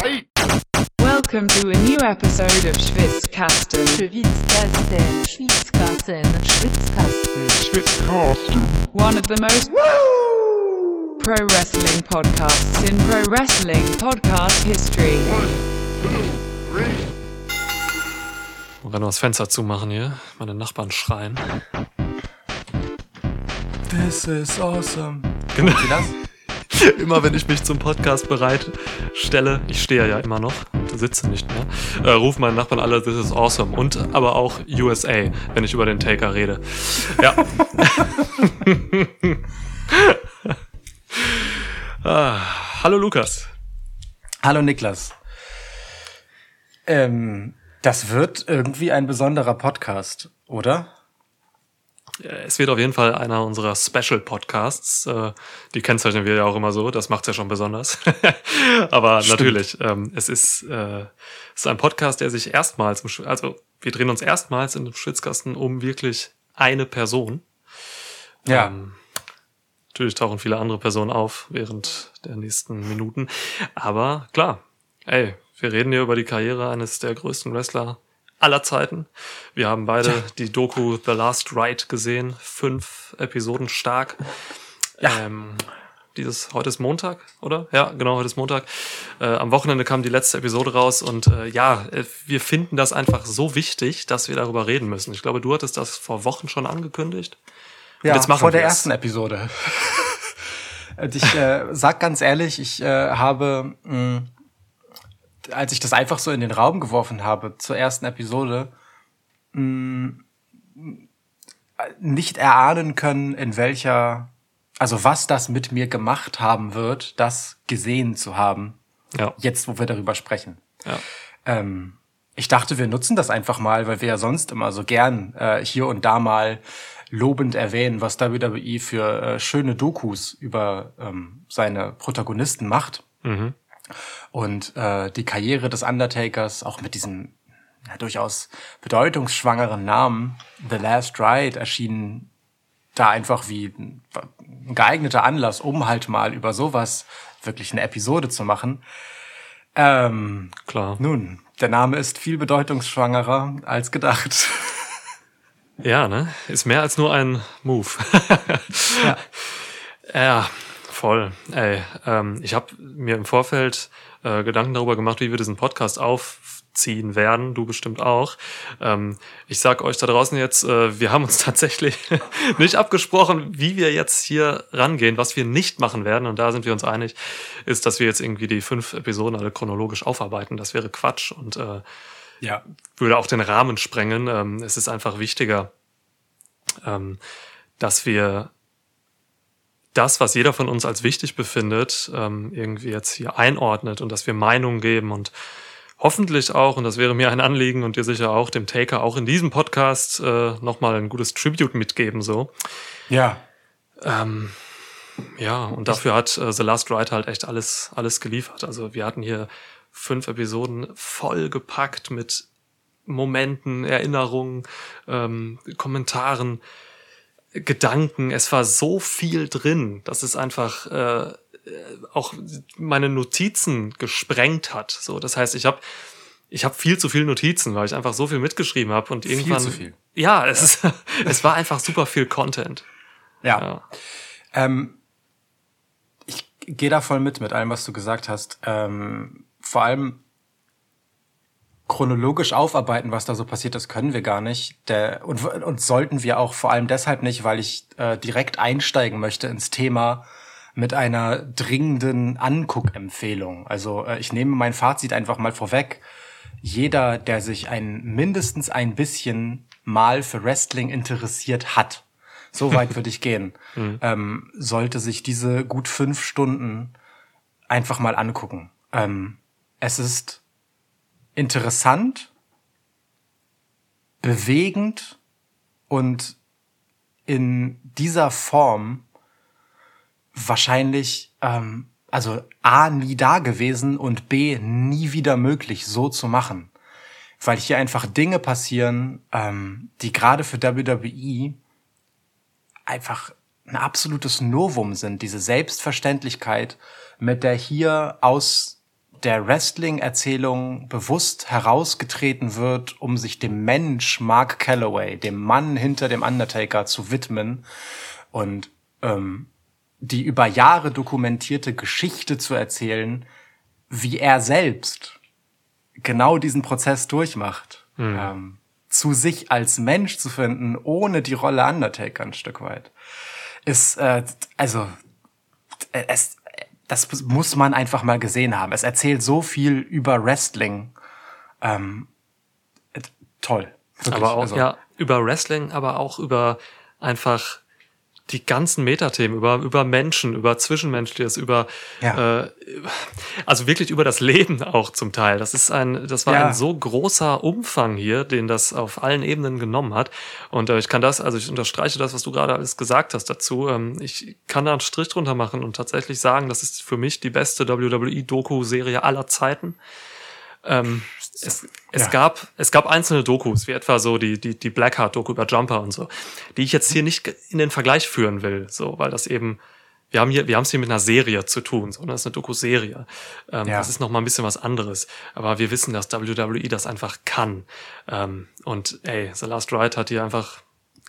Welcome to a new episode of Schwitzkasten. Schwitzkasten, Schwitzkasten, Schwitzkasten. One of the most pro wrestling podcasts in pro wrestling podcast history. Man kann nur das Fenster zumachen hier. Meine Nachbarn schreien. This is awesome. Genau. Wie das? Immer wenn ich mich zum Podcast bereit stelle, ich stehe ja immer noch sitze nicht mehr, äh, rufen meine Nachbarn alle, this is awesome. Und aber auch USA, wenn ich über den Taker rede. Ja. ah, hallo Lukas. Hallo Niklas. Ähm, das wird irgendwie ein besonderer Podcast, oder? Es wird auf jeden Fall einer unserer Special Podcasts. Äh, Die kennzeichnen wir ja auch immer so. Das macht's ja schon besonders. Aber Stimmt. natürlich, ähm, es ist, äh, es ist ein Podcast, der sich erstmals, also wir drehen uns erstmals in dem Schwitzkasten um wirklich eine Person. Ja. Ähm, natürlich tauchen viele andere Personen auf während der nächsten Minuten. Aber klar, ey, wir reden hier über die Karriere eines der größten Wrestler aller Zeiten. Wir haben beide die Doku The Last Ride gesehen. Fünf Episoden stark. Ja. Ähm, dieses, heute ist Montag, oder? Ja, genau, heute ist Montag. Äh, am Wochenende kam die letzte Episode raus und äh, ja, äh, wir finden das einfach so wichtig, dass wir darüber reden müssen. Ich glaube, du hattest das vor Wochen schon angekündigt. ja, vor der wir's. ersten Episode. Ich äh, sag ganz ehrlich, ich äh, habe, mh, als ich das einfach so in den Raum geworfen habe zur ersten Episode, mh, nicht erahnen können, in welcher, also was das mit mir gemacht haben wird, das gesehen zu haben, Ja, jetzt wo wir darüber sprechen. ja. Ähm, ich dachte, wir nutzen das einfach mal, weil wir ja sonst immer so gern äh, hier und da mal lobend erwähnen, was WWE für äh, schöne Dokus über ähm, seine Protagonisten macht. Mhm. Und äh, die Karriere des Undertakers, auch mit diesem ja, durchaus bedeutungsschwangeren Namen, The Last Ride, erschien da einfach wie ein geeigneter Anlass, um halt mal über sowas wirklich eine Episode zu machen. Ähm, Klar. nun, der Name ist viel bedeutungsschwangerer als gedacht. Ja, ne? Ist mehr als nur ein Move. Ja. ja, voll. Ey, ähm, ich habe mir im Vorfeld äh, Gedanken darüber gemacht, wie wir diesen Podcast aufziehen werden. Du bestimmt auch. Ähm, ich sag euch da draußen jetzt, äh, wir haben uns tatsächlich nicht abgesprochen, wie wir jetzt hier rangehen. Was wir nicht machen werden, und da sind wir uns einig, ist, dass wir jetzt irgendwie die fünf Episoden alle chronologisch aufarbeiten. Das wäre Quatsch und äh, Ja. würde auch den Rahmen sprengen. Ähm, es ist einfach wichtiger, ähm, dass wir das, was jeder von uns als wichtig befindet, ähm, irgendwie jetzt hier einordnet und dass wir Meinungen geben und hoffentlich auch, und das wäre mir ein Anliegen und dir sicher auch, dem Taker auch in diesem Podcast äh, nochmal ein gutes Tribute mitgeben, so. Ja. Ähm, ja, und dafür hat äh, The Last Ride halt echt alles, alles geliefert. Also wir hatten hier fünf Episoden voll gepackt mit Momenten, Erinnerungen, ähm, Kommentaren, Gedanken. Es war so viel drin, dass es einfach äh, auch meine Notizen gesprengt hat. So, das heißt, ich habe ich habe viel zu viele Notizen, weil ich einfach so viel mitgeschrieben habe und irgendwann zu viel. Ja, es Ist, es war einfach super viel Content. Ja. Ja. Ähm, ich gehe da voll mit, mit allem, was du gesagt hast. Ähm, vor allem chronologisch aufarbeiten, was da so passiert ist, können wir gar nicht. Der, und, und sollten wir auch vor allem deshalb nicht, weil ich äh, direkt einsteigen möchte ins Thema mit einer dringenden Anguckempfehlung. Also äh, ich nehme mein Fazit einfach mal vorweg. Jeder, der sich ein mindestens ein bisschen mal für Wrestling interessiert hat, so weit würde ich gehen, ähm, sollte sich diese gut fünf Stunden einfach mal angucken. Ähm, es ist interessant, bewegend und in dieser Form wahrscheinlich, ähm, also A, nie da gewesen und B, nie wieder möglich, so zu machen. Weil hier einfach Dinge passieren, ähm, die gerade für WWE einfach ein absolutes Novum sind. Diese Selbstverständlichkeit, mit der hier aus der Wrestling-Erzählung bewusst herausgetreten wird, um sich dem Mensch Mark Calloway, dem Mann hinter dem Undertaker, zu widmen und ähm, die über Jahre dokumentierte Geschichte zu erzählen, wie er selbst genau diesen Prozess durchmacht, mhm. ähm, zu sich als Mensch zu finden, ohne die Rolle Undertaker ein Stück weit, ist äh, also es das muss man einfach mal gesehen haben. Es erzählt so viel über Wrestling. Ähm, toll. Wirklich. Aber auch, also. ja, über Wrestling, aber auch über einfach die ganzen Metathemen über über Menschen, über Zwischenmenschliches, über ja. äh, also wirklich über das Leben auch zum Teil. Das ist ein, das war ja. ein so großer Umfang hier, den das auf allen Ebenen genommen hat. Und äh, ich kann das, also ich unterstreiche das, was du gerade alles gesagt hast dazu. Ähm, ich kann da einen Strich drunter machen und tatsächlich sagen, das ist für mich die beste WWE-Doku-Serie aller Zeiten. Ähm, es, es, ja. gab, es gab einzelne Dokus, wie etwa so die, die, die Blackheart-Doku über Jumper und so, die ich jetzt hier nicht in den Vergleich führen will, so, weil das eben, wir haben hier, wir haben es hier mit einer Serie zu tun, sondern es ist eine Doku-Serie. Ähm, ja. Das ist noch mal ein bisschen was anderes. Aber wir wissen, dass WWE das einfach kann. Ähm, und ey, The Last Ride hat hier einfach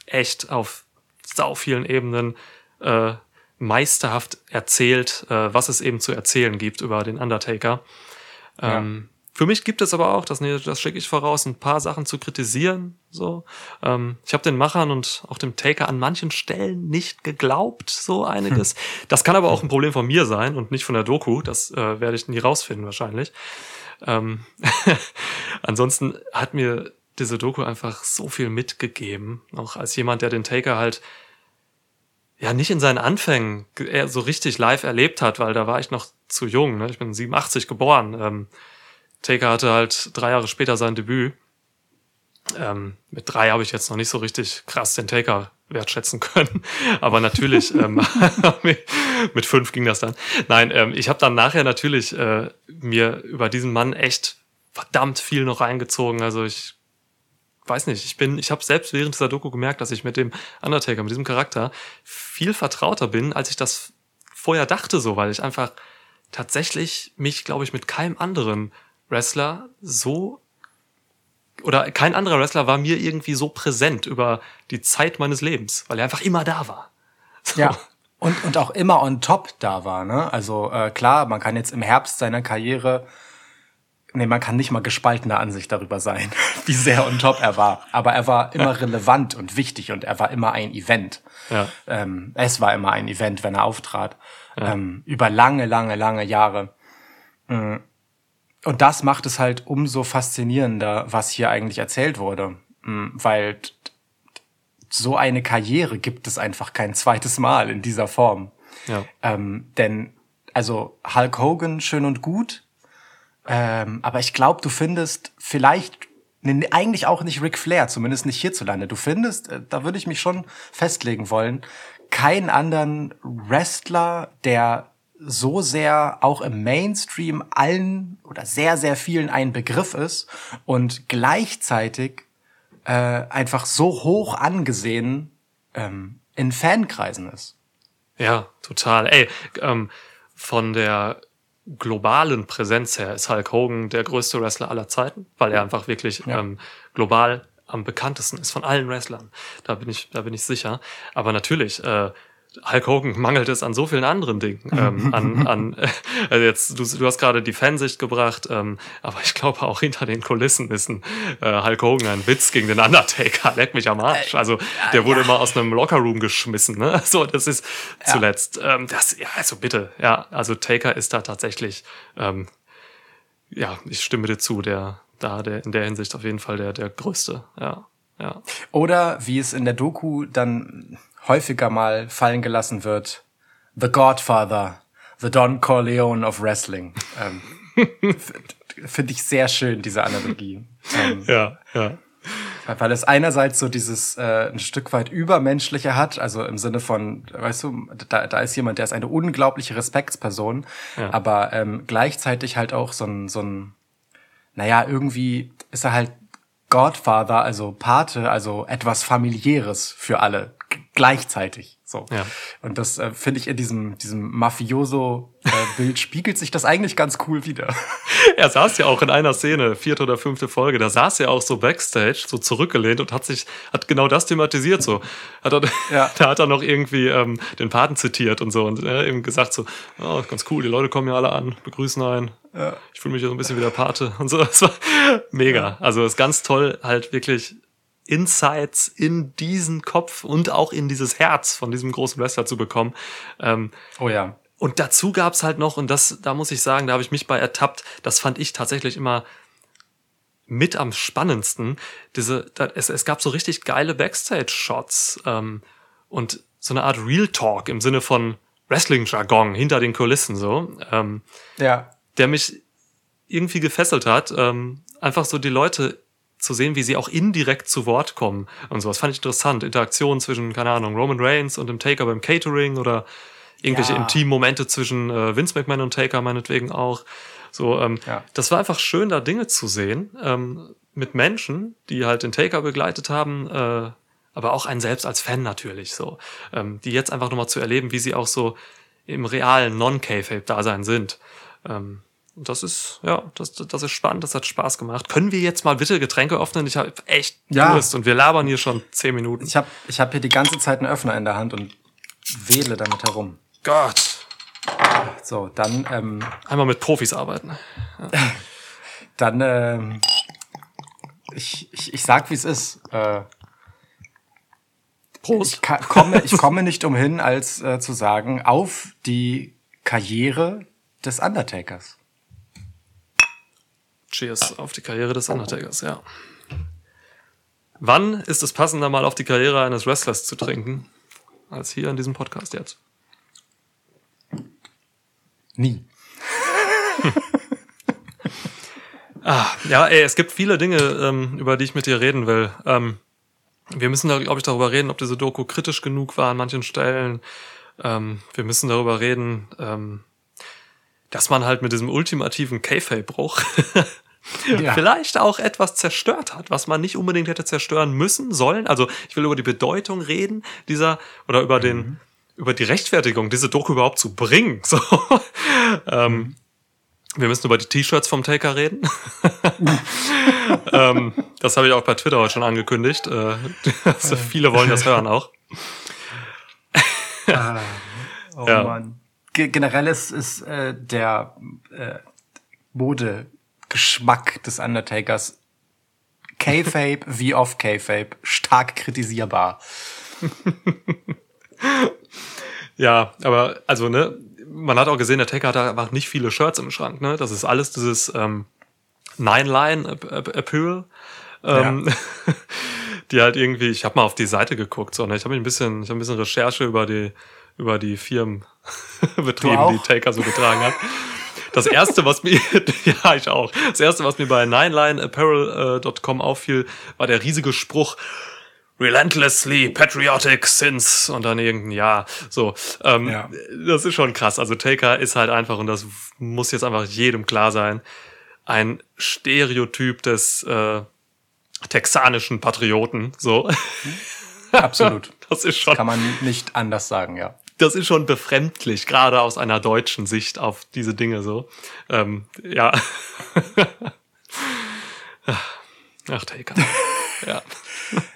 echt auf sau vielen Ebenen äh, meisterhaft erzählt, äh, was es eben zu erzählen gibt über den Undertaker. Ähm, für mich gibt es aber auch, das, nee, das schicke ich voraus, ein paar Sachen zu kritisieren. So, ähm, ich habe den Machern und auch dem Taker an manchen Stellen nicht geglaubt, so einiges. Hm. Das kann aber auch ein Problem von mir sein und nicht von der Doku. Das äh, werde ich nie rausfinden wahrscheinlich. Ähm, ansonsten hat mir diese Doku einfach so viel mitgegeben, auch als jemand, der den Taker halt ja nicht in seinen Anfängen so richtig live erlebt hat, weil da war ich noch zu jung. Ne? Ich bin 87 geboren. Ähm, Taker hatte halt drei Jahre später sein Debüt. Ähm, mit drei habe ich jetzt noch nicht so richtig krass den Taker wertschätzen können. Aber natürlich, ähm, mit fünf ging das dann. Nein, ähm, ich habe dann nachher natürlich äh, mir über diesen Mann echt verdammt viel noch reingezogen. Also ich weiß nicht, ich bin, ich habe selbst während dieser Doku gemerkt, dass ich mit dem Undertaker, mit diesem Charakter viel vertrauter bin, als ich das vorher dachte, so, weil ich einfach tatsächlich mich, glaube ich, mit keinem anderen Wrestler so oder kein anderer Wrestler war mir irgendwie so präsent über die Zeit meines Lebens, weil er einfach immer da war. So. Ja. Und, und auch immer on top da war, ne? Also äh, klar, man kann jetzt im Herbst seiner Karriere, nee, man kann nicht mal gespaltener Ansicht darüber sein, wie sehr on top er war. Aber er war immer relevant und wichtig und er war immer ein Event. Ja. Ähm, es war immer ein Event, wenn er auftrat. Ja. Ähm, über lange, lange, lange Jahre. Mhm und das macht es halt umso faszinierender, was hier eigentlich erzählt wurde. Mm, weil so eine Karriere gibt es einfach kein zweites Mal in dieser Form. Ja. Ähm, denn, also Hulk Hogan schön und gut, ähm, aber ich glaube, du findest vielleicht nee, eigentlich auch nicht Ric Flair, zumindest nicht hierzulande. Du findest, äh, da würde ich mich schon festlegen wollen, keinen anderen Wrestler, der so sehr auch im Mainstream allen oder sehr, sehr vielen ein Begriff ist und gleichzeitig äh, einfach so hoch angesehen ähm, in Fankreisen ist. Ja, total. Ey, ähm, von der globalen Präsenz her ist Hulk Hogan der größte Wrestler aller Zeiten, weil er einfach wirklich ja. ähm, global am bekanntesten ist von allen Wrestlern. Da bin ich, da bin ich sicher. Aber natürlich, äh, Hulk Hogan mangelt es an so vielen anderen Dingen. Ähm, an, an, also jetzt, du, du hast gerade die Fansicht gebracht, ähm, aber ich glaube auch hinter den Kulissen ist ein äh, Hulk Hogan ein Witz gegen den Undertaker. Leck mich am Arsch. Also der wurde ja. immer aus einem Lockerroom geschmissen. Ne? So, das ist zuletzt. Ja. Ähm, das, ja, also bitte, ja, also Taker ist da tatsächlich, ähm, ja, ich stimme dir zu, der da der in der Hinsicht auf jeden Fall der der größte. Ja, ja. Oder wie es in der Doku dann häufiger mal fallen gelassen wird. The Godfather, The Don Corleone of Wrestling. Ähm, Finde ich sehr schön, diese Analogie. Ähm, ja, ja. Weil es einerseits so dieses äh, ein Stück weit übermenschliche hat, also im Sinne von, weißt du, da, da ist jemand, der ist eine unglaubliche Respektsperson, ja. aber ähm, gleichzeitig halt auch so ein, so ein, naja, irgendwie ist er halt Godfather, also Pate, also etwas familiäres für alle gleichzeitig. So. Ja. Und das äh, finde ich in diesem, diesem Mafioso-Bild spiegelt sich das eigentlich ganz cool wieder. er saß ja auch in einer Szene, vierte oder fünfte Folge, da saß er auch so backstage, so zurückgelehnt und hat sich, hat genau das thematisiert so. Hat er, Ja. Da hat er noch irgendwie ähm, den Paten zitiert und so und äh, eben gesagt so, oh, ganz cool, die Leute kommen ja alle an, begrüßen einen. Ich fühle mich ja so ein bisschen wie der Pate und so. Das war mega. Also es ist ganz toll, halt wirklich Insights in diesen Kopf und auch in dieses Herz von diesem großen Wrestler zu bekommen. Ähm, Oh ja. und dazu gab's halt noch, und das, da muss ich sagen, da habe ich mich bei ertappt, das fand ich tatsächlich immer mit am spannendsten. Diese, da, es, es gab so richtig geile Backstage-Shots ähm, und so eine Art Real Talk im Sinne von Wrestling-Jargon hinter den Kulissen so, ähm, Ja. Der mich irgendwie gefesselt hat, ähm, einfach so die Leute zu sehen, wie sie auch indirekt zu Wort kommen und so. Das fand ich interessant. Interaktionen zwischen, keine Ahnung, Roman Reigns und dem Taker beim Catering oder irgendwelche Ja. intimen Momente zwischen äh, Vince McMahon und Taker meinetwegen auch. So, ähm, Ja. das war einfach schön, da Dinge zu sehen ähm, mit Menschen, die halt den Taker begleitet haben, äh, aber auch einen selbst als Fan natürlich so, ähm, die jetzt einfach nochmal zu erleben, wie sie auch so im realen Non-K-Fape-Dasein sind. Ähm, das ist, ja, das, das ist spannend, das hat Spaß gemacht. Können wir jetzt mal bitte Getränke öffnen? Ich habe echt Ja. Durst und wir labern hier schon zehn Minuten. Ich habe ich hab hier die ganze Zeit einen Öffner in der Hand und wähle damit herum. Gott. So, dann, ähm, Einmal mit Profis arbeiten. dann, ähm, ich, ich, ich sag, wie es ist. Äh, Prost. ich, komme, ich komme nicht umhin, als äh, zu sagen, auf die Karriere des Undertakers. Cheers auf die Karriere des Undertakers, ja. Wann ist es passender, mal auf die Karriere eines Wrestlers zu trinken, als hier in diesem Podcast jetzt? Nie. Ja, ey, es gibt viele Dinge, ähm, über die ich mit dir reden will. Ähm, wir müssen glaube ich, darüber reden, ob diese Doku kritisch genug war an manchen Stellen. Ähm, wir müssen darüber reden, ähm, dass man halt mit diesem ultimativen K-Fape-Bruch Ja. vielleicht auch etwas zerstört hat, was man nicht unbedingt hätte zerstören müssen, sollen. Also ich will über die Bedeutung reden dieser oder über den über die Rechtfertigung, diese Doku überhaupt zu bringen. So. ähm, wir müssen über die T-Shirts vom Taker reden. ähm, das habe ich auch bei Twitter heute schon angekündigt. Äh, also viele wollen das hören auch. Oh Ja. Mann. Ge generell ist, ist äh, der äh, Modegeschmack des Undertakers K-Fape wie off K-Fape stark kritisierbar. Ja, aber also ne, man hat auch gesehen, der Taker hat einfach nicht viele Shirts im Schrank. Ne, das ist alles dieses ähm, Nine-Line-Apparel. Ähm, die halt irgendwie, ich habe mal auf die Seite geguckt, so, ne? ich habe ein bisschen, ich habe ein bisschen Recherche über die über die Firmen betrieben, die Taker so getragen hat. Das erste, was mir, ja, ich auch. Das erste, was mir bei ninelineapparel.com auffiel, war der riesige Spruch, relentlessly patriotic since und dann irgendein Jahr. So, ähm, Ja. das ist schon krass. Also Taker ist halt einfach, und das muss jetzt einfach jedem klar sein, ein Stereotyp des äh, texanischen Patrioten. So, Absolut. das ist schon Kann man nicht anders sagen, ja. Das ist schon befremdlich, gerade aus einer deutschen Sicht auf diese Dinge so. Ähm, ja. Ach, Taker. ja.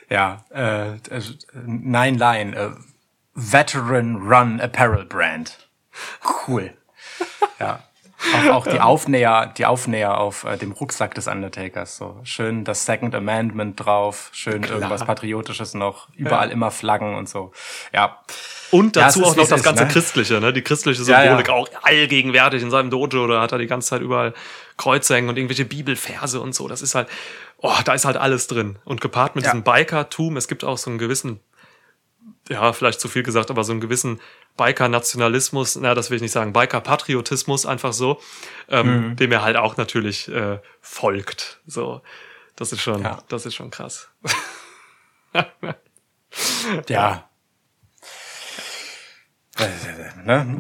Ja, äh, also, Nine Line, äh, Veteran Run Apparel Brand. Cool. Ja. Auch, auch die Aufnäher, die Aufnäher auf äh, dem Rucksack des Undertakers. So schön das Second Amendment drauf, schön irgendwas Patriotisches noch, überall immer Flaggen und so. Ja. Und Ja, dazu ist, auch wie noch das ist, ganze ne? Christliche, ne? Die christliche Ja, ja. Symbolik auch allgegenwärtig in seinem Dojo. Da hat er die ganze Zeit überall Kreuze hängen und irgendwelche Bibelverse und so. Das ist halt, oh, da ist halt alles drin. Und gepaart mit Ja. diesem Bikertum, es gibt auch so einen gewissen, ja, vielleicht zu viel gesagt, aber so einen gewissen Biker-Nationalismus, na, das will ich nicht sagen, Biker-Patriotismus einfach so, ähm, Mhm. dem er halt auch natürlich äh, folgt. So, das ist schon, Ja. das ist schon krass. Ja. Äh, ne?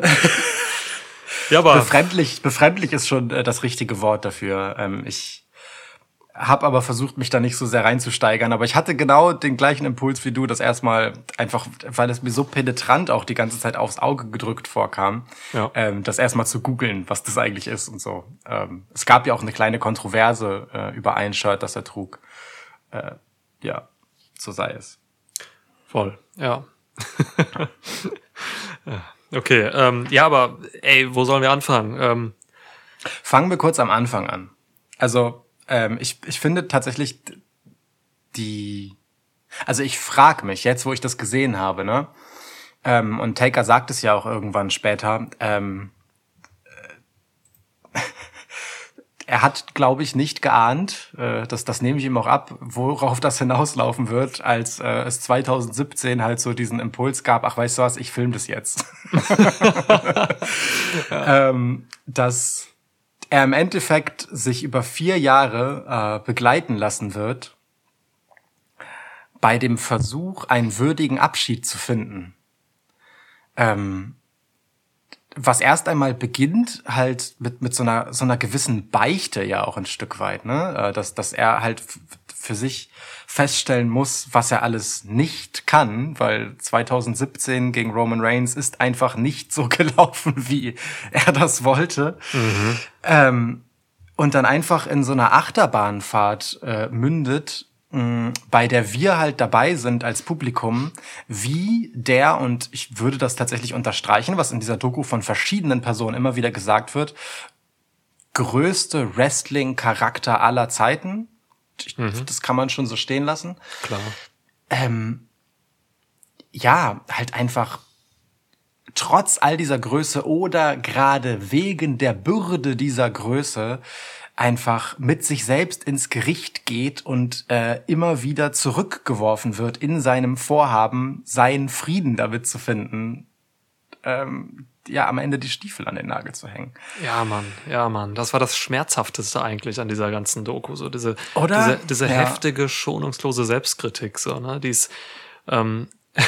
Ja, aber Befremdlich, befremdlich ist schon äh, das richtige Wort dafür. Ähm, ich, habe aber versucht, mich da nicht so sehr reinzusteigern. Aber ich hatte genau den gleichen Impuls wie du, das erstmal einfach, weil es mir so penetrant auch die ganze Zeit aufs Auge gedrückt vorkam, Ja. ähm, das erstmal zu googeln, was das eigentlich ist und so. Ähm, es gab ja auch eine kleine Kontroverse äh, über ein Shirt, das er trug. Äh, ja, so sei es. Voll, ja. Okay, ähm, ja, aber ey, wo sollen wir anfangen? Ähm, Fangen wir kurz am Anfang an. Also, ähm, ich, ich finde tatsächlich die. Also ich frag mich, jetzt wo ich das gesehen habe, ne? Ähm, und Taker sagt es ja auch irgendwann später, ähm, äh, er hat, glaube ich, nicht geahnt, äh, das, das nehme ich ihm auch ab, worauf das hinauslaufen wird, als äh, es 2017 halt so diesen Impuls gab, ach weißt du was, ich film das jetzt. ähm, dass er im Endeffekt sich über vier Jahre äh, begleiten lassen wird bei dem Versuch, einen würdigen Abschied zu finden. Ähm, was erst einmal beginnt halt mit, mit so einer, so einer gewissen Beichte ja auch ein Stück weit, ne? Äh, Dass, dass er halt für sich feststellen muss, was er alles nicht kann, weil 2017 gegen Roman Reigns ist einfach nicht so gelaufen, wie er das wollte. Ähm, und dann einfach in so einer Achterbahnfahrt äh, mündet, mh, bei der wir halt dabei sind als Publikum, wie der, und ich würde das tatsächlich unterstreichen, was in dieser Doku von verschiedenen Personen immer wieder gesagt wird, größte Wrestling-Charakter aller Zeiten. Ich, Das kann man schon so stehen lassen. klar. Ähm, ja, halt einfach trotz all dieser Größe oder gerade wegen der Bürde dieser Größe einfach mit sich selbst ins Gericht geht und äh, immer wieder zurückgeworfen wird in seinem Vorhaben, seinen Frieden damit zu finden, ähm, ja, am Ende die Stiefel an den Nagel zu hängen. Ja, Mann, ja, Mann. Das war das Schmerzhafteste eigentlich an dieser ganzen Doku. So diese, Oder? diese, diese Ja. heftige, schonungslose Selbstkritik, so, ne? Die ist, ähm,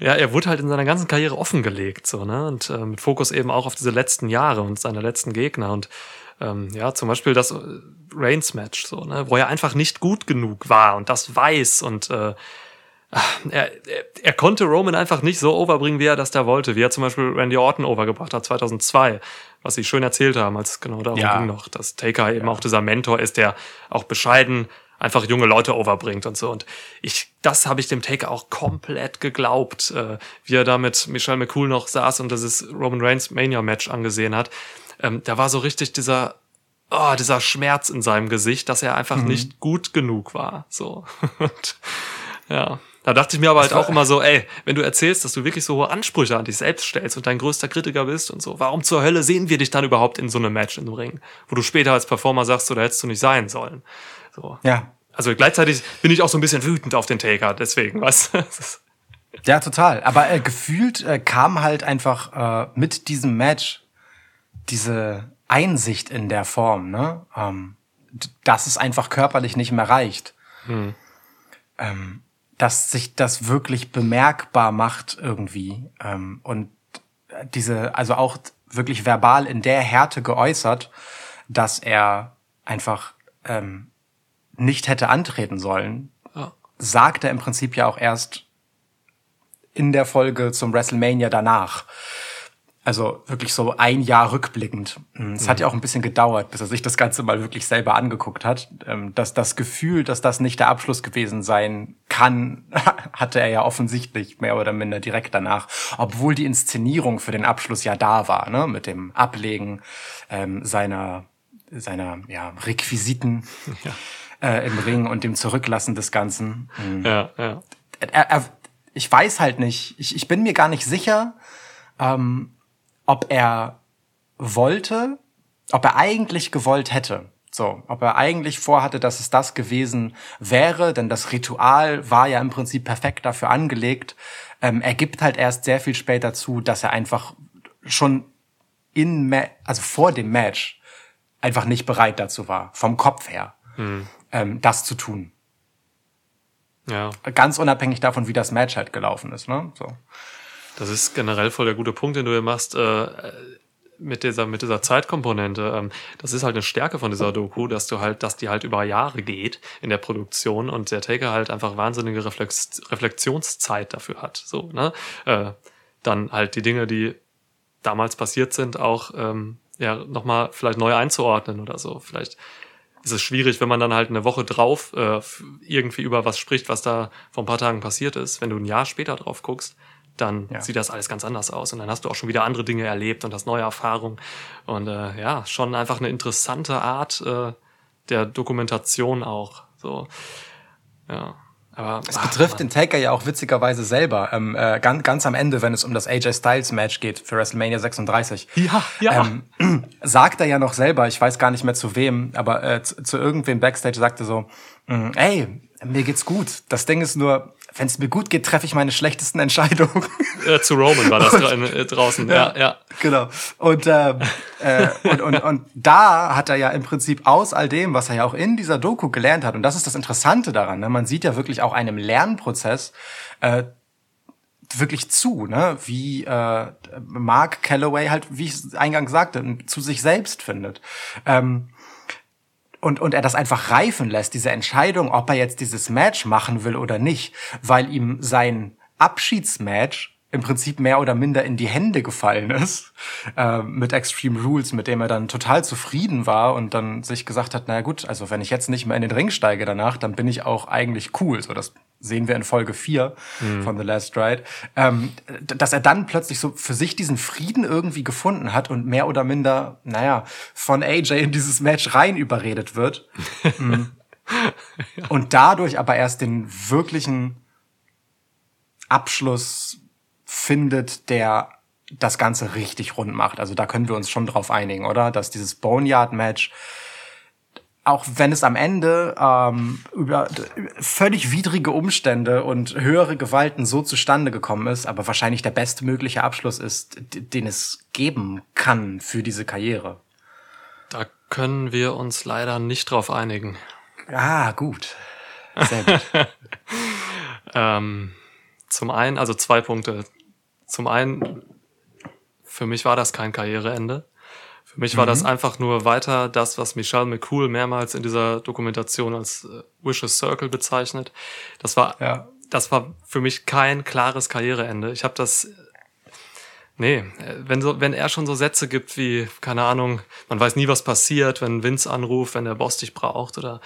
ja, er wurde halt in seiner ganzen Karriere offengelegt, so, ne? Und äh, mit Fokus eben auch auf diese letzten Jahre und seine letzten Gegner. Und ähm, ja, zum Beispiel das äh, Reigns-Match, so, ne? Wo er einfach nicht gut genug war und das weiß und äh, er, er, er konnte Roman einfach nicht so overbringen, wie er das da wollte, wie er zum Beispiel Randy Orton overgebracht hat 2002, was sie schön erzählt haben, als es genau darum Ja. ging noch, dass Taker eben auch dieser Mentor ist, der auch bescheiden einfach junge Leute overbringt und so. Und ich, das habe ich dem Taker auch komplett geglaubt, äh, wie er da mit Michelle McCool noch saß und das Roman Reigns Mania Match angesehen hat. Ähm, da war so richtig dieser, oh, dieser Schmerz in seinem Gesicht, dass er einfach nicht gut genug war. So. Und, ja. Da dachte ich mir aber halt auch immer so, ey, wenn du erzählst, dass du wirklich so hohe Ansprüche an dich selbst stellst und dein größter Kritiker bist und so, warum zur Hölle sehen wir dich dann überhaupt in so einem Match in dem Ring, wo du später als Performer sagst, so, da hättest du nicht sein sollen. So. Ja, Also gleichzeitig bin ich auch so ein bisschen wütend auf den Taker, deswegen, ist- Ja, total. Aber äh, gefühlt äh, kam halt einfach äh, mit diesem Match diese Einsicht in der Form, ne? Ähm, dass es einfach körperlich nicht mehr reicht. Ähm, dass sich das wirklich bemerkbar macht irgendwie. Ähm, und diese, also auch wirklich verbal in der Härte geäußert, dass er einfach ähm, nicht hätte antreten sollen, Ja. sagt er im Prinzip ja auch erst in der Folge zum WrestleMania danach. Also wirklich so ein Jahr rückblickend. Es hat ja auch ein bisschen gedauert, bis er sich das Ganze mal wirklich selber angeguckt hat. Ähm, Dass das Gefühl, dass das nicht der Abschluss gewesen sein kann, hatte er ja offensichtlich mehr oder minder direkt danach. Obwohl die Inszenierung für den Abschluss ja da war, ne? mit dem Ablegen ähm, seiner, seiner ja, Requisiten äh, im Ring und dem Zurücklassen des Ganzen. Ja, ja. er, er, ich weiß halt nicht, ich, ich bin mir gar nicht sicher, ähm, ob er wollte, ob er eigentlich gewollt hätte. So, ob er eigentlich vorhatte, dass es das gewesen wäre, denn das Ritual war ja im Prinzip perfekt dafür angelegt. Ähm, er gibt halt erst sehr viel später zu, dass er einfach schon in, Ma also vor dem Match einfach nicht bereit dazu war, vom Kopf her, ähm, das zu tun. Ja. Ganz unabhängig davon, wie das Match halt gelaufen ist, ne? So. Das ist generell voll der gute Punkt, den du hier machst. Äh, mit dieser, mit dieser Zeitkomponente, ähm, das ist halt eine Stärke von dieser Doku, dass du halt, dass die halt über Jahre geht in der Produktion und der Taker halt einfach wahnsinnige Reflex, Reflexionszeit dafür hat. So, ne? Äh, dann halt die Dinge, die damals passiert sind, auch ähm, ja, nochmal vielleicht neu einzuordnen oder so. Vielleicht ist es schwierig, wenn man dann halt eine Woche drauf äh, irgendwie über was spricht, was da vor ein paar Tagen passiert ist. Wenn du ein Jahr später drauf guckst, dann Ja. sieht das alles ganz anders aus. Und dann hast du auch schon wieder andere Dinge erlebt und hast neue Erfahrungen. Und äh, ja, schon einfach eine interessante Art äh, der Dokumentation auch. So, ja. Aber Es betrifft den Taker ja auch witzigerweise selber. Ähm, äh, ganz, ganz am Ende, wenn es um das AJ Styles Match geht für WrestleMania 36. Ja, ja. Ähm, sagt er ja noch selber, ich weiß gar nicht mehr zu wem, aber äh, zu, zu irgendwem Backstage sagte so, mm, ey, mir geht's gut. Das Ding ist nur, wenn es mir gut geht, treffe ich meine schlechtesten Entscheidungen. äh, zu Roman war das dra äh, draußen. Ja, ja. Genau. Und, ähm, äh, und, und, und da hat er ja im Prinzip aus all dem, was er ja auch in dieser Doku gelernt hat, und das ist das Interessante daran, ne? man sieht ja wirklich auch einem Lernprozess äh, wirklich zu, ne? wie äh, Mark Calloway halt, wie ich eingangs sagte, zu sich selbst findet. Ähm, und, und er das einfach reifen lässt, diese Entscheidung, ob er jetzt dieses Match machen will oder nicht, weil ihm sein Abschiedsmatch im Prinzip mehr oder minder in die Hände gefallen ist äh, mit Extreme Rules, mit dem er dann total zufrieden war und dann sich gesagt hat, naja gut, also wenn ich jetzt nicht mehr in den Ring steige danach, dann bin ich auch eigentlich cool. So, das sehen wir in Folge 4 von The Last Ride. Ähm, dass er dann plötzlich so für sich diesen Frieden irgendwie gefunden hat und mehr oder minder, naja, von AJ in dieses Match rein überredet wird. Mm. Und dadurch aber erst den wirklichen Abschluss findet, der das Ganze richtig rund macht. Also da können wir uns schon drauf einigen, oder? Dass dieses Boneyard-Match, auch wenn es am Ende ähm, über völlig widrige Umstände und höhere Gewalten so zustande gekommen ist, aber wahrscheinlich der bestmögliche Abschluss ist, den es geben kann für diese Karriere. Da können wir uns leider nicht drauf einigen. Ah, gut. Sehr gut. Ähm, zum einen, also zwei Punkte. Zum einen, für mich war das kein Karriereende. Für mich war das einfach nur weiter das, was Michelle McCool mehrmals in dieser Dokumentation als äh, Wishes Circle bezeichnet. Das war, Ja. das war für mich kein klares Karriereende. Ich habe das Nee, wenn, so, wenn er schon so Sätze gibt wie, keine Ahnung, man weiß nie, was passiert, wenn Vince anruft, wenn der Boss dich braucht oder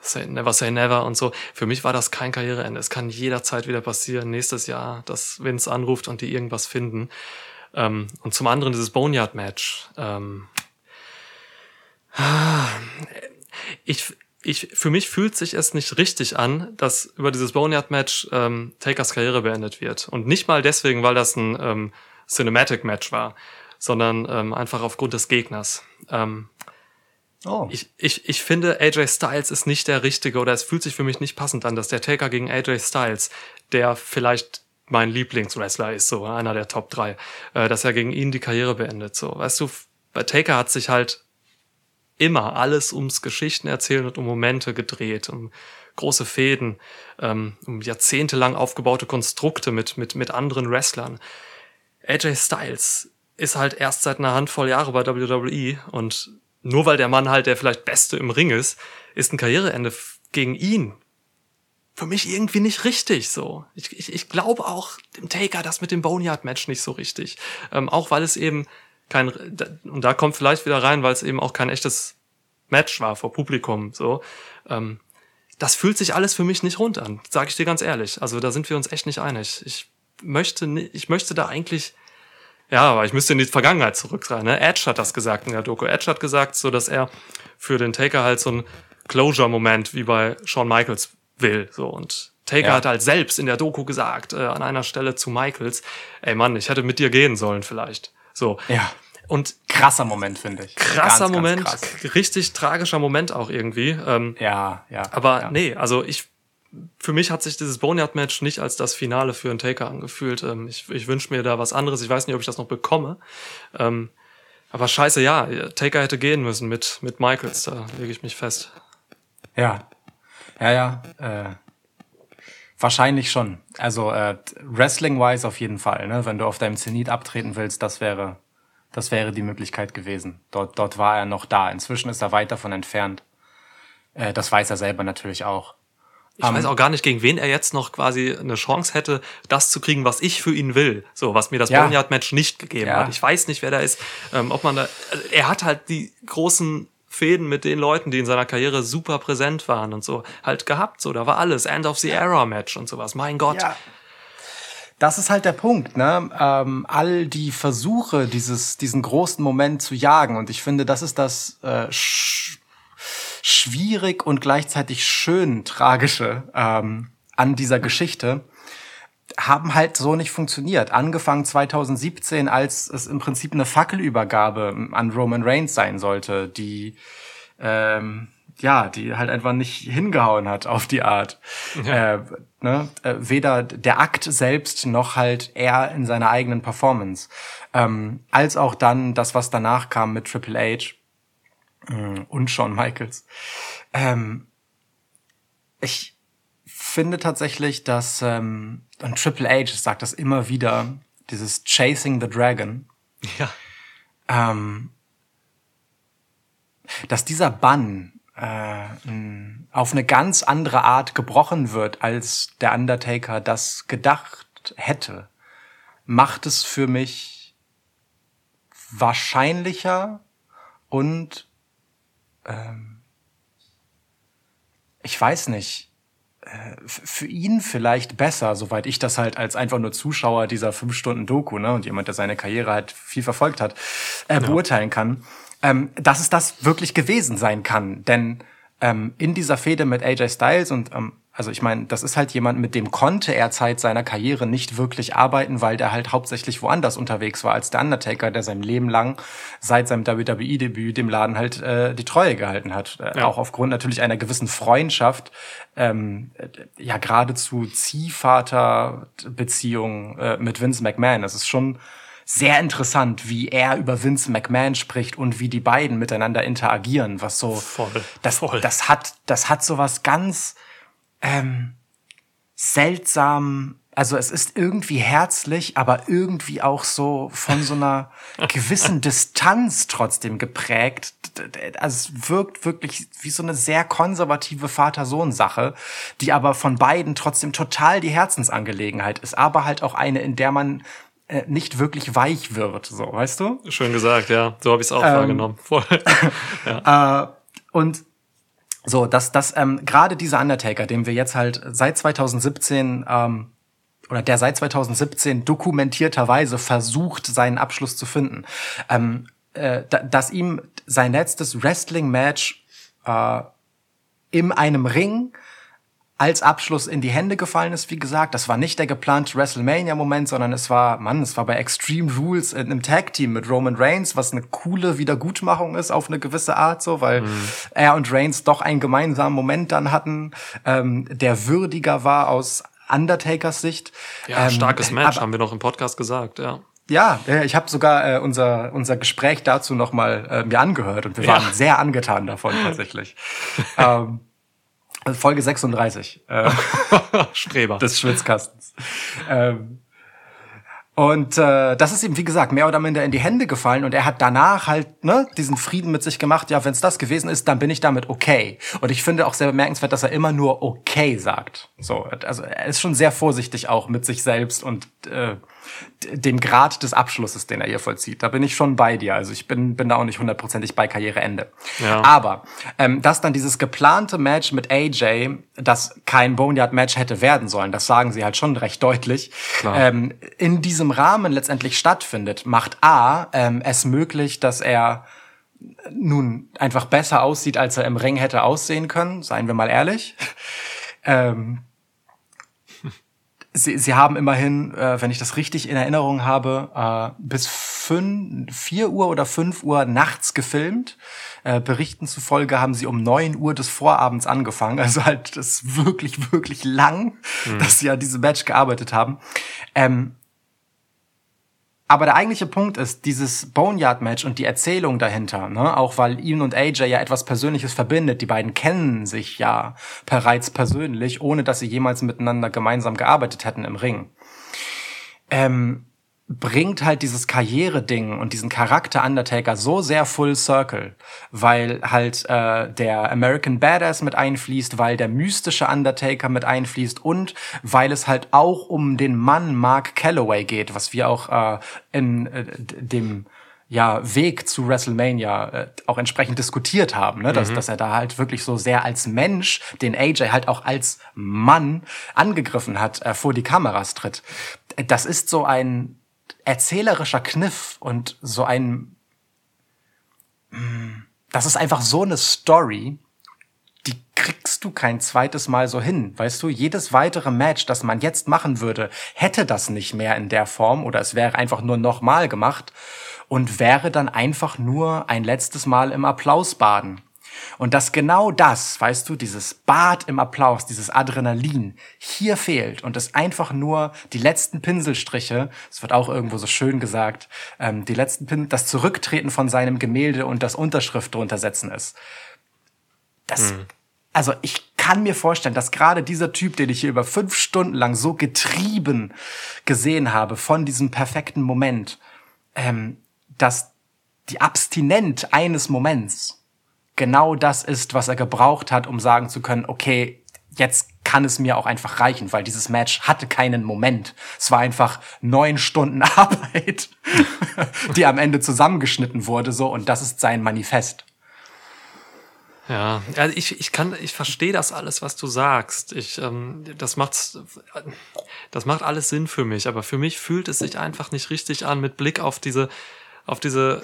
say never say never und so. Für mich war das kein Karriereende. Es kann jederzeit wieder passieren, nächstes Jahr, dass Vince anruft und die irgendwas finden. Ähm, und zum anderen dieses Boneyard-Match. Ähm, ich, ich, für mich fühlt sich es nicht richtig an, dass über dieses Boneyard-Match ähm, Takers Karriere beendet wird. Und nicht mal deswegen, weil das ein ähm, Cinematic-Match war, sondern ähm, einfach aufgrund des Gegners. Ähm, Oh. ich, ich, ich finde, AJ Styles ist nicht der richtige oder es fühlt sich für mich nicht passend an, dass der Taker gegen AJ Styles, der vielleicht mein Lieblingswrestler ist, so einer der Top 3, äh, dass er gegen ihn die Karriere beendet. So, weißt du, bei Taker hat sich halt immer alles ums Geschichten erzählen und um Momente gedreht, um große Fäden, ähm, um jahrzehntelang aufgebaute Konstrukte mit, mit, mit anderen Wrestlern. AJ Styles ist halt erst seit einer Handvoll Jahre bei WWE und nur weil der Mann halt der vielleicht Beste im Ring ist, ist ein Karriereende gegen ihn für mich irgendwie nicht richtig so. Ich, ich, ich glaube auch dem Taker das mit dem Boneyard-Match nicht so richtig. Ähm, auch weil es eben kein, und da kommt vielleicht wieder rein, weil es eben auch kein echtes Match war vor Publikum, so. Ähm, das fühlt sich alles für mich nicht rund an, sage ich dir ganz ehrlich. Also da sind wir uns echt nicht einig. Ich möchte, ich möchte da eigentlich, ja, aber ich müsste in die Vergangenheit zurück sein. Ne? Edge hat das gesagt in der Doku. Edge hat gesagt, so dass er für den Taker halt so ein Closure-Moment wie bei Shawn Michaels will. So und Taker Ja. hat halt selbst in der Doku gesagt äh, an einer Stelle zu Michaels, ey Mann, ich hätte mit dir gehen sollen vielleicht. So Ja. und Krasser Moment, finde ich. krasser Ganz, ganz Moment, krass. richtig tragischer Moment auch irgendwie. Ähm, Ja, ja. aber ja. nee, also ich, für mich hat sich dieses Boneyard-Match nicht als das Finale für einen Taker angefühlt. Ähm, ich ich wünsche mir da was anderes. Ich weiß nicht, ob ich das noch bekomme. Ähm, aber scheiße, ja, Taker hätte gehen müssen mit, mit Michaels, da lege ich mich fest. Ja. Ja, ja. Äh, wahrscheinlich schon. Also äh, Wrestling-wise auf jeden Fall. Ne? Wenn du auf deinem Zenit abtreten willst, das wäre, Das wäre die Möglichkeit gewesen. Dort, dort war er noch da. Inzwischen ist er weit davon entfernt. Äh, das weiß er selber natürlich auch. Ich weiß auch gar nicht, gegen wen er jetzt noch quasi eine Chance hätte, das zu kriegen, was ich für ihn will. So, was mir das Ja. Boneyard-Match nicht gegeben Ja. hat. Ich weiß nicht, wer da ist. Ähm, ob man da, also er hat halt die großen Fäden mit den Leuten, die in seiner Karriere super präsent waren und so, halt gehabt. So, da war alles. End of the Era Match und sowas. Mein Gott. Ja. Das ist halt der Punkt, ne? Ähm, all die Versuche, dieses, diesen großen Moment zu jagen. Und ich finde, das ist das äh, sch schwierig und gleichzeitig schön tragische ähm, an dieser Geschichte haben halt so nicht funktioniert. Angefangen 2017, als es im Prinzip eine Fackelübergabe an Roman Reigns sein sollte, die ähm, ja, die halt einfach nicht hingehauen hat auf die Art. Äh, ne? äh, weder der Akt selbst noch halt er in seiner eigenen Performance. Ähm, als auch dann das, was danach kam mit Triple H äh, und Shawn Michaels. Ähm, ich finde tatsächlich, dass ähm, und Triple H sagt das immer wieder, dieses Chasing the Dragon, Ja. ähm, dass dieser Bann äh, auf eine ganz andere Art gebrochen wird, als der Undertaker das gedacht hätte, macht es für mich wahrscheinlicher und ähm, ich weiß nicht, für ihn vielleicht besser, soweit ich das halt als einfach nur Zuschauer dieser fünf Stunden Doku, ne, und jemand, der seine Karriere halt viel verfolgt hat, äh, beurteilen kann, ähm, dass es das wirklich gewesen sein kann. Denn ähm, in dieser Fehde mit AJ Styles und ähm, also ich meine, das ist halt jemand, mit dem konnte er Zeit seiner Karriere nicht wirklich arbeiten, weil der halt hauptsächlich woanders unterwegs war als der Undertaker, der sein Leben lang seit seinem WWE-Debüt dem Laden halt äh, die Treue gehalten hat. Äh, Ja. Auch aufgrund natürlich einer gewissen Freundschaft, ähm, äh, ja geradezu Ziehvater-Beziehung äh, mit Vince McMahon. Es ist schon sehr interessant, wie er über Vince McMahon spricht und wie die beiden miteinander interagieren, was so Voll, das, voll. das hat das hat so was ganz ähm, seltsam. Also es ist irgendwie herzlich, aber irgendwie auch so von so einer gewissen Distanz trotzdem geprägt. Also es wirkt wirklich wie so eine sehr konservative Vater-Sohn-Sache, die aber von beiden trotzdem total die Herzensangelegenheit ist, aber halt auch eine, in der man äh, nicht wirklich weich wird, so, weißt du? Schön gesagt, ja. So habe ich es auch Ähm, wahrgenommen. Voll. Und so, dass das ähm, gerade dieser Undertaker, den wir jetzt halt seit 2017 ähm, oder der seit 2017 dokumentierterweise versucht, seinen Abschluss zu finden, ähm, äh, da, dass ihm sein letztes Wrestling-Match äh, in einem Ring als Abschluss in die Hände gefallen ist, wie gesagt. Das war nicht der geplante WrestleMania-Moment, sondern es war, Mann, es war bei Extreme Rules in einem Tag-Team mit Roman Reigns, was eine coole Wiedergutmachung ist auf eine gewisse Art, so, weil er und Reigns doch einen gemeinsamen Moment dann hatten, ähm, der würdiger war aus Undertakers Sicht. Ja, Ähm, starkes Match, aber- haben wir noch im Podcast gesagt, ja. ja, ja, ich habe sogar äh, unser, unser Gespräch dazu nochmal äh, mir angehört und wir Ja. waren sehr angetan davon tatsächlich. ähm, Folge 36 äh, Streber. des Schwitzkastens. ähm, und äh, das ist ihm, wie gesagt, mehr oder minder in die Hände gefallen und er hat danach halt ne, diesen Frieden mit sich gemacht, ja, wenn es das gewesen ist, dann bin ich damit okay. Und ich finde auch sehr bemerkenswert, dass er immer nur okay sagt. So, also er ist schon sehr vorsichtig auch mit sich selbst und äh, dem Grad des Abschlusses, den er hier vollzieht. Da bin ich schon bei dir. Also ich bin, bin da auch nicht hundertprozentig bei Karriereende. Ja. Aber ähm, dass dann dieses geplante Match mit AJ, das kein Boneyard-Match hätte werden sollen, das sagen sie halt schon recht deutlich, ähm, in diesem Rahmen letztendlich stattfindet, macht A ähm, es möglich, dass er nun einfach besser aussieht, als er im Ring hätte aussehen können, seien wir mal ehrlich. ähm, Sie, sie haben immerhin, äh, wenn ich das richtig in Erinnerung habe, äh, bis fün- 4 Uhr oder 5 Uhr nachts gefilmt. Äh, Berichten zufolge haben sie um 9 Uhr des Vorabends angefangen. Also halt das ist wirklich, wirklich lang, dass sie an diesem Match gearbeitet haben. Ähm, aber der eigentliche Punkt ist dieses Boneyard-Match und die Erzählung dahinter, ne? auch weil ihn und AJ ja etwas Persönliches verbindet. Die beiden kennen sich ja bereits persönlich, ohne dass sie jemals miteinander gemeinsam gearbeitet hätten im Ring. Ähm, bringt halt dieses Karriere-Ding und diesen Charakter Undertaker so sehr full circle, weil halt äh, der American Badass mit einfließt, weil der mystische Undertaker mit einfließt und weil es halt auch um den Mann Mark Calloway geht, was wir auch äh, in äh, dem ja, Weg zu WrestleMania äh, auch entsprechend diskutiert haben, ne? dass, mhm. dass er da halt wirklich so sehr als Mensch den AJ halt auch als Mann angegriffen hat, äh, vor die Kameras tritt. Das ist so ein erzählerischer Kniff und so ein, hm, das ist einfach so eine Story, die kriegst du kein zweites Mal so hin. Weißt du, jedes weitere Match, das man jetzt machen würde, hätte das nicht mehr in der Form oder es wäre einfach nur nochmal gemacht und wäre dann einfach nur ein letztes Mal im Applaus baden. Und dass genau das, weißt du, dieses Bad im Applaus, dieses Adrenalin hier fehlt und es einfach nur die letzten Pinselstriche, es wird auch irgendwo so schön gesagt, ähm, die letzten Pin das Zurücktreten von seinem Gemälde und das Unterschrift drunter setzen ist. Das, mhm. also ich kann mir vorstellen, dass gerade dieser Typ, den ich hier über fünf Stunden lang so getrieben gesehen habe von diesem perfekten Moment, ähm, dass die Abstinent eines Moments genau das ist, was er gebraucht hat, um sagen zu können, okay, jetzt kann es mir auch einfach reichen, weil dieses Match hatte keinen Moment. Es war einfach neun Stunden Arbeit, die am Ende zusammengeschnitten wurde, so, und das ist sein Manifest. Ja, also ich, ich kann, ich verstehe das alles, was du sagst. Ich, ähm, das macht, das macht alles Sinn für mich, aber für mich fühlt es sich einfach nicht richtig an mit Blick auf diese, auf diese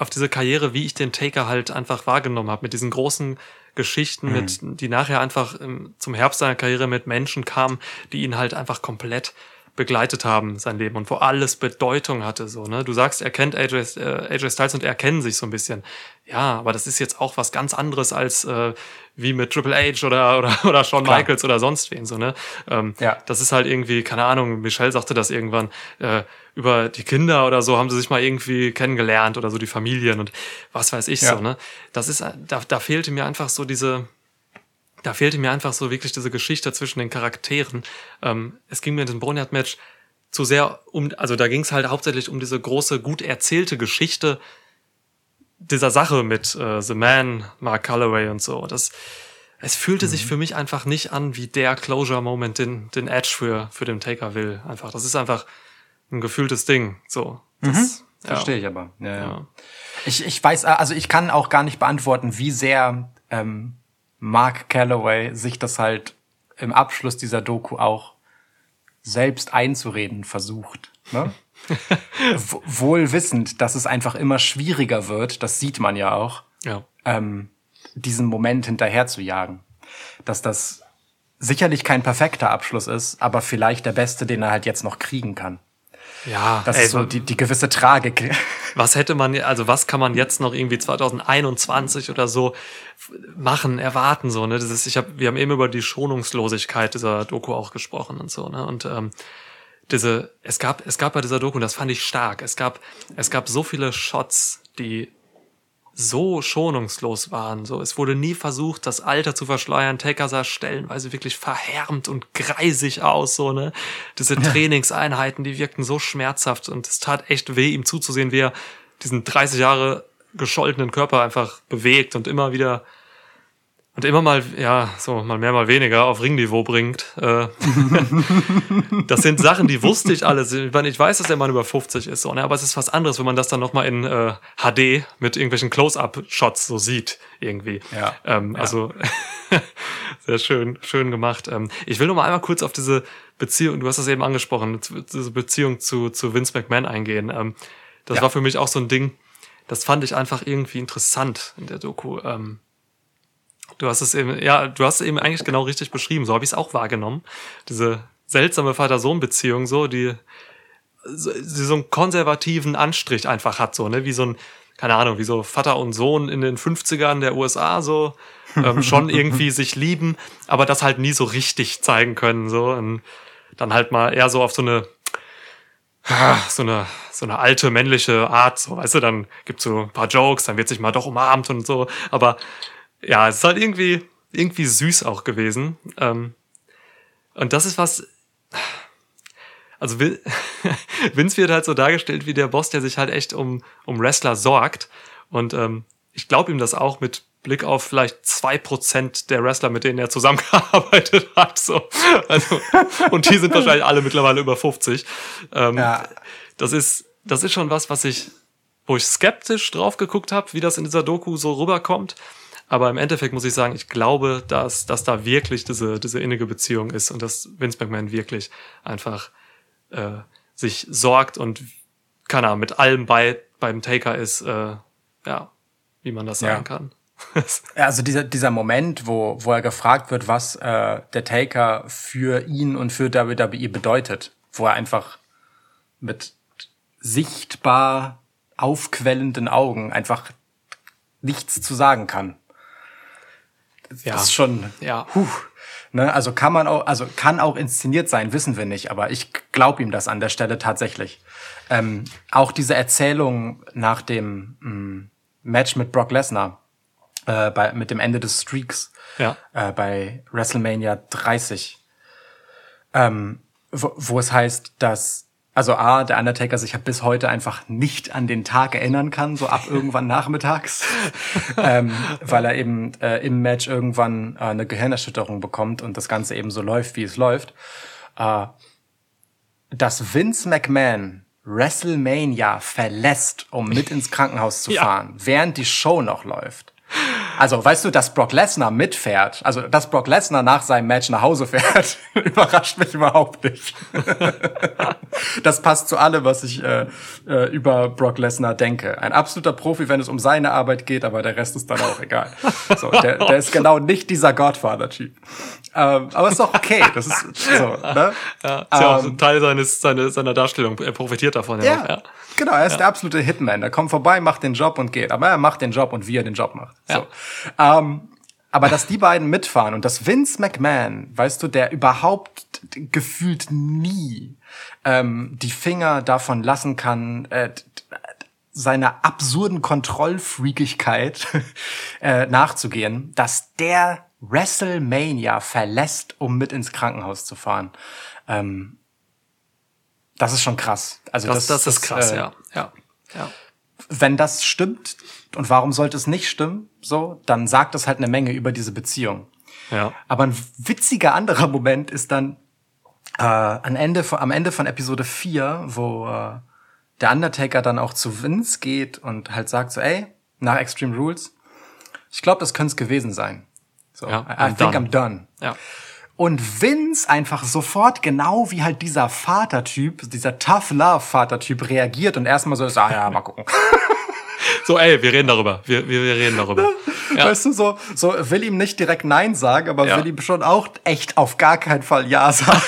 auf diese Karriere, wie ich den Taker halt einfach wahrgenommen habe, mit diesen großen Geschichten, mhm. mit, die nachher einfach zum Herbst seiner Karriere mit Menschen kamen, die ihn halt einfach komplett begleitet haben, sein Leben und wo alles Bedeutung hatte, so, ne? Du sagst, er kennt AJ, äh, AJ Styles und er kennen sich so ein bisschen. Ja, aber das ist jetzt auch was ganz anderes als äh, wie mit Triple H oder, oder, oder Shawn Klar. Michaels oder sonst wen, so, ne? Ähm, ja. Das ist halt irgendwie, keine Ahnung, Michelle sagte das irgendwann, äh, über die Kinder oder so haben sie sich mal irgendwie kennengelernt oder so die Familien und was weiß ich ja. so, ne? Das ist, da, da fehlte mir einfach so diese, da fehlte mir einfach so wirklich diese Geschichte zwischen den Charakteren. Ähm, es ging mir in dem Boneyard-Match zu sehr um, also da ging es halt hauptsächlich um diese große, gut erzählte Geschichte dieser Sache mit äh, The Man, Mark Calloway und so. Das, es fühlte mhm. sich für mich einfach nicht an wie der Closure-Moment, den, den Edge für, für den Taker will. Einfach, das ist einfach ein gefühltes Ding. So. Das, mhm. ja. Verstehe ich aber. Ja. ja. Ich, ich weiß, also ich kann auch gar nicht beantworten, wie sehr ähm, Mark Calloway sich das halt im Abschluss dieser Doku auch selbst einzureden versucht. Ne? Wohl wissend, dass es einfach immer schwieriger wird, das sieht man ja auch, ja. Ähm, diesen Moment hinterher zu jagen. Dass das sicherlich kein perfekter Abschluss ist, aber vielleicht der beste, den er halt jetzt noch kriegen kann. Ja, das ey, ist so die, die gewisse Tragik. Was hätte man, also was kann man jetzt noch irgendwie 2021 oder so machen, erwarten so, ne? Das ist, ich hab, wir haben eben über die Schonungslosigkeit dieser Doku auch gesprochen und so, ne? Und ähm, diese, es gab, es gab bei dieser Doku, und das fand ich stark, es gab, es gab so viele Shots, die so schonungslos waren. So, es wurde nie versucht, das Alter zu verschleiern. Taker sah stellenweise wirklich verhärmt und greisig aus. So ne, diese Trainingseinheiten, die wirkten so schmerzhaft und es tat echt weh, ihm zuzusehen, wie er diesen 30 Jahre gescholtenen Körper einfach bewegt und immer wieder und immer mal, ja, so mal mehr, mal weniger auf Ringniveau bringt. Äh, das sind Sachen, die wusste ich alles. Ich, meine, ich weiß, dass der Mann über 50 ist, so, ne? aber es ist was anderes, wenn man das dann nochmal in äh, HD mit irgendwelchen Close-Up-Shots so sieht, irgendwie. Ja. Ähm, ja. Also sehr schön, schön gemacht. Ähm, ich will noch mal einmal kurz auf diese Beziehung, du hast das eben angesprochen, diese Beziehung zu, zu Vince McMahon eingehen. Ähm, das ja. war für mich auch so ein Ding, das fand ich einfach irgendwie interessant in der Doku. Ähm, Du hast es eben, ja, du hast es eben eigentlich genau richtig beschrieben. So habe ich es auch wahrgenommen. Diese seltsame Vater-Sohn-Beziehung, so, die, so, die so einen konservativen Anstrich einfach hat, so, ne, wie so ein, keine Ahnung, wie so Vater und Sohn in den 50ern der USA, so, ähm, schon irgendwie sich lieben, aber das halt nie so richtig zeigen können, so, und dann halt mal eher so auf so eine, so eine, so eine alte männliche Art, so, weißt du, dann gibt's so ein paar Jokes, dann wird sich mal doch umarmt und so, aber ja, es ist halt irgendwie, irgendwie süß auch gewesen. Ähm, und das ist was, also Vince wird halt so dargestellt wie der Boss, der sich halt echt um, um Wrestler sorgt. Und ähm, ich glaube ihm das auch mit Blick auf vielleicht zwei Prozent der Wrestler, mit denen er zusammengearbeitet hat. So. Also, und die sind wahrscheinlich alle mittlerweile über 50. Ähm, Ja. Das ist, das ist schon was, was ich, wo ich skeptisch drauf geguckt habe, wie das in dieser Doku so rüberkommt. Aber im Endeffekt muss ich sagen, ich glaube, dass, dass da wirklich diese, diese innige Beziehung ist und dass Vince McMahon wirklich einfach äh, sich sorgt und keine Ahnung, mit allem bei beim Taker ist, äh, ja, wie man das Ja. sagen kann. Ja, Also dieser, dieser Moment, wo, wo er gefragt wird, was äh, der Taker für ihn und für WWE bedeutet, wo er einfach mit sichtbar aufquellenden Augen einfach nichts zu sagen kann. Ja. Das ist schon, Ja. Puh, ne? Also kann man auch, also kann auch inszeniert sein, wissen wir nicht, aber ich glaube ihm das an der Stelle tatsächlich. Ähm, auch diese Erzählung nach dem mh, Match mit Brock Lesnar, äh, bei, mit dem Ende des Streaks Ja. äh, bei WrestleMania 30, ähm, wo, wo es heißt, dass also A, der Undertaker sich halt bis heute einfach nicht an den Tag erinnern kann, so ab irgendwann nachmittags, ähm, weil er eben äh, im Match irgendwann äh, eine Gehirnerschütterung bekommt und das Ganze eben so läuft, wie es läuft. Äh, dass Vince McMahon WrestleMania verlässt, um mit ins Krankenhaus zu Ja. fahren, während die Show noch läuft. Also, weißt du, dass Brock Lesnar mitfährt, also dass Brock Lesnar nach seinem Match nach Hause fährt, überrascht mich überhaupt nicht. das passt zu allem, was ich äh, äh, über Brock Lesnar denke. Ein absoluter Profi, wenn es um seine Arbeit geht, aber der Rest ist dann auch egal. So, der, der ist genau nicht dieser Godfather-Typ. Ähm, aber ist doch okay. Das ist so, ne? Ja, ist ja auch Ähm, ein Teil seines, seine, seiner Darstellung. Er profitiert davon ja. Ja. Genau. Er ist der absolute Hitman. Er kommt vorbei, macht den Job und geht. Aber er macht den Job und wie er den Job macht. So. Ähm, aber dass die beiden mitfahren und dass Vince McMahon, weißt du, der überhaupt gefühlt nie ähm, die Finger davon lassen kann, äh, seiner absurden Kontrollfreakigkeit äh, nachzugehen, dass der WrestleMania verlässt, um mit ins Krankenhaus zu fahren. Ähm, das ist schon krass. Also Das, das, ist krass, äh, ja. ja. ja. Wenn das stimmt, und warum sollte es nicht stimmen, so, dann sagt das halt eine Menge über diese Beziehung. Ja. Aber ein witziger anderer Moment ist dann äh, am, Ende von, am Ende von Episode 4, wo äh, der Undertaker dann auch zu Vince geht und halt sagt so, ey, nach Extreme Rules, ich glaube, das könnte es gewesen sein. So, Ja, I, I think done. I'm done. Ja. Und Vince einfach sofort, genau wie halt dieser Vatertyp, dieser Tough Love Vatertyp reagiert und erstmal so ist, ah ja, mal gucken. So, ey, wir reden darüber. Wir, wir, wir reden darüber. Ja. Weißt du, so, so will ihm nicht direkt Nein sagen, aber Ja. will ihm schon auch echt auf gar keinen Fall Ja sagen.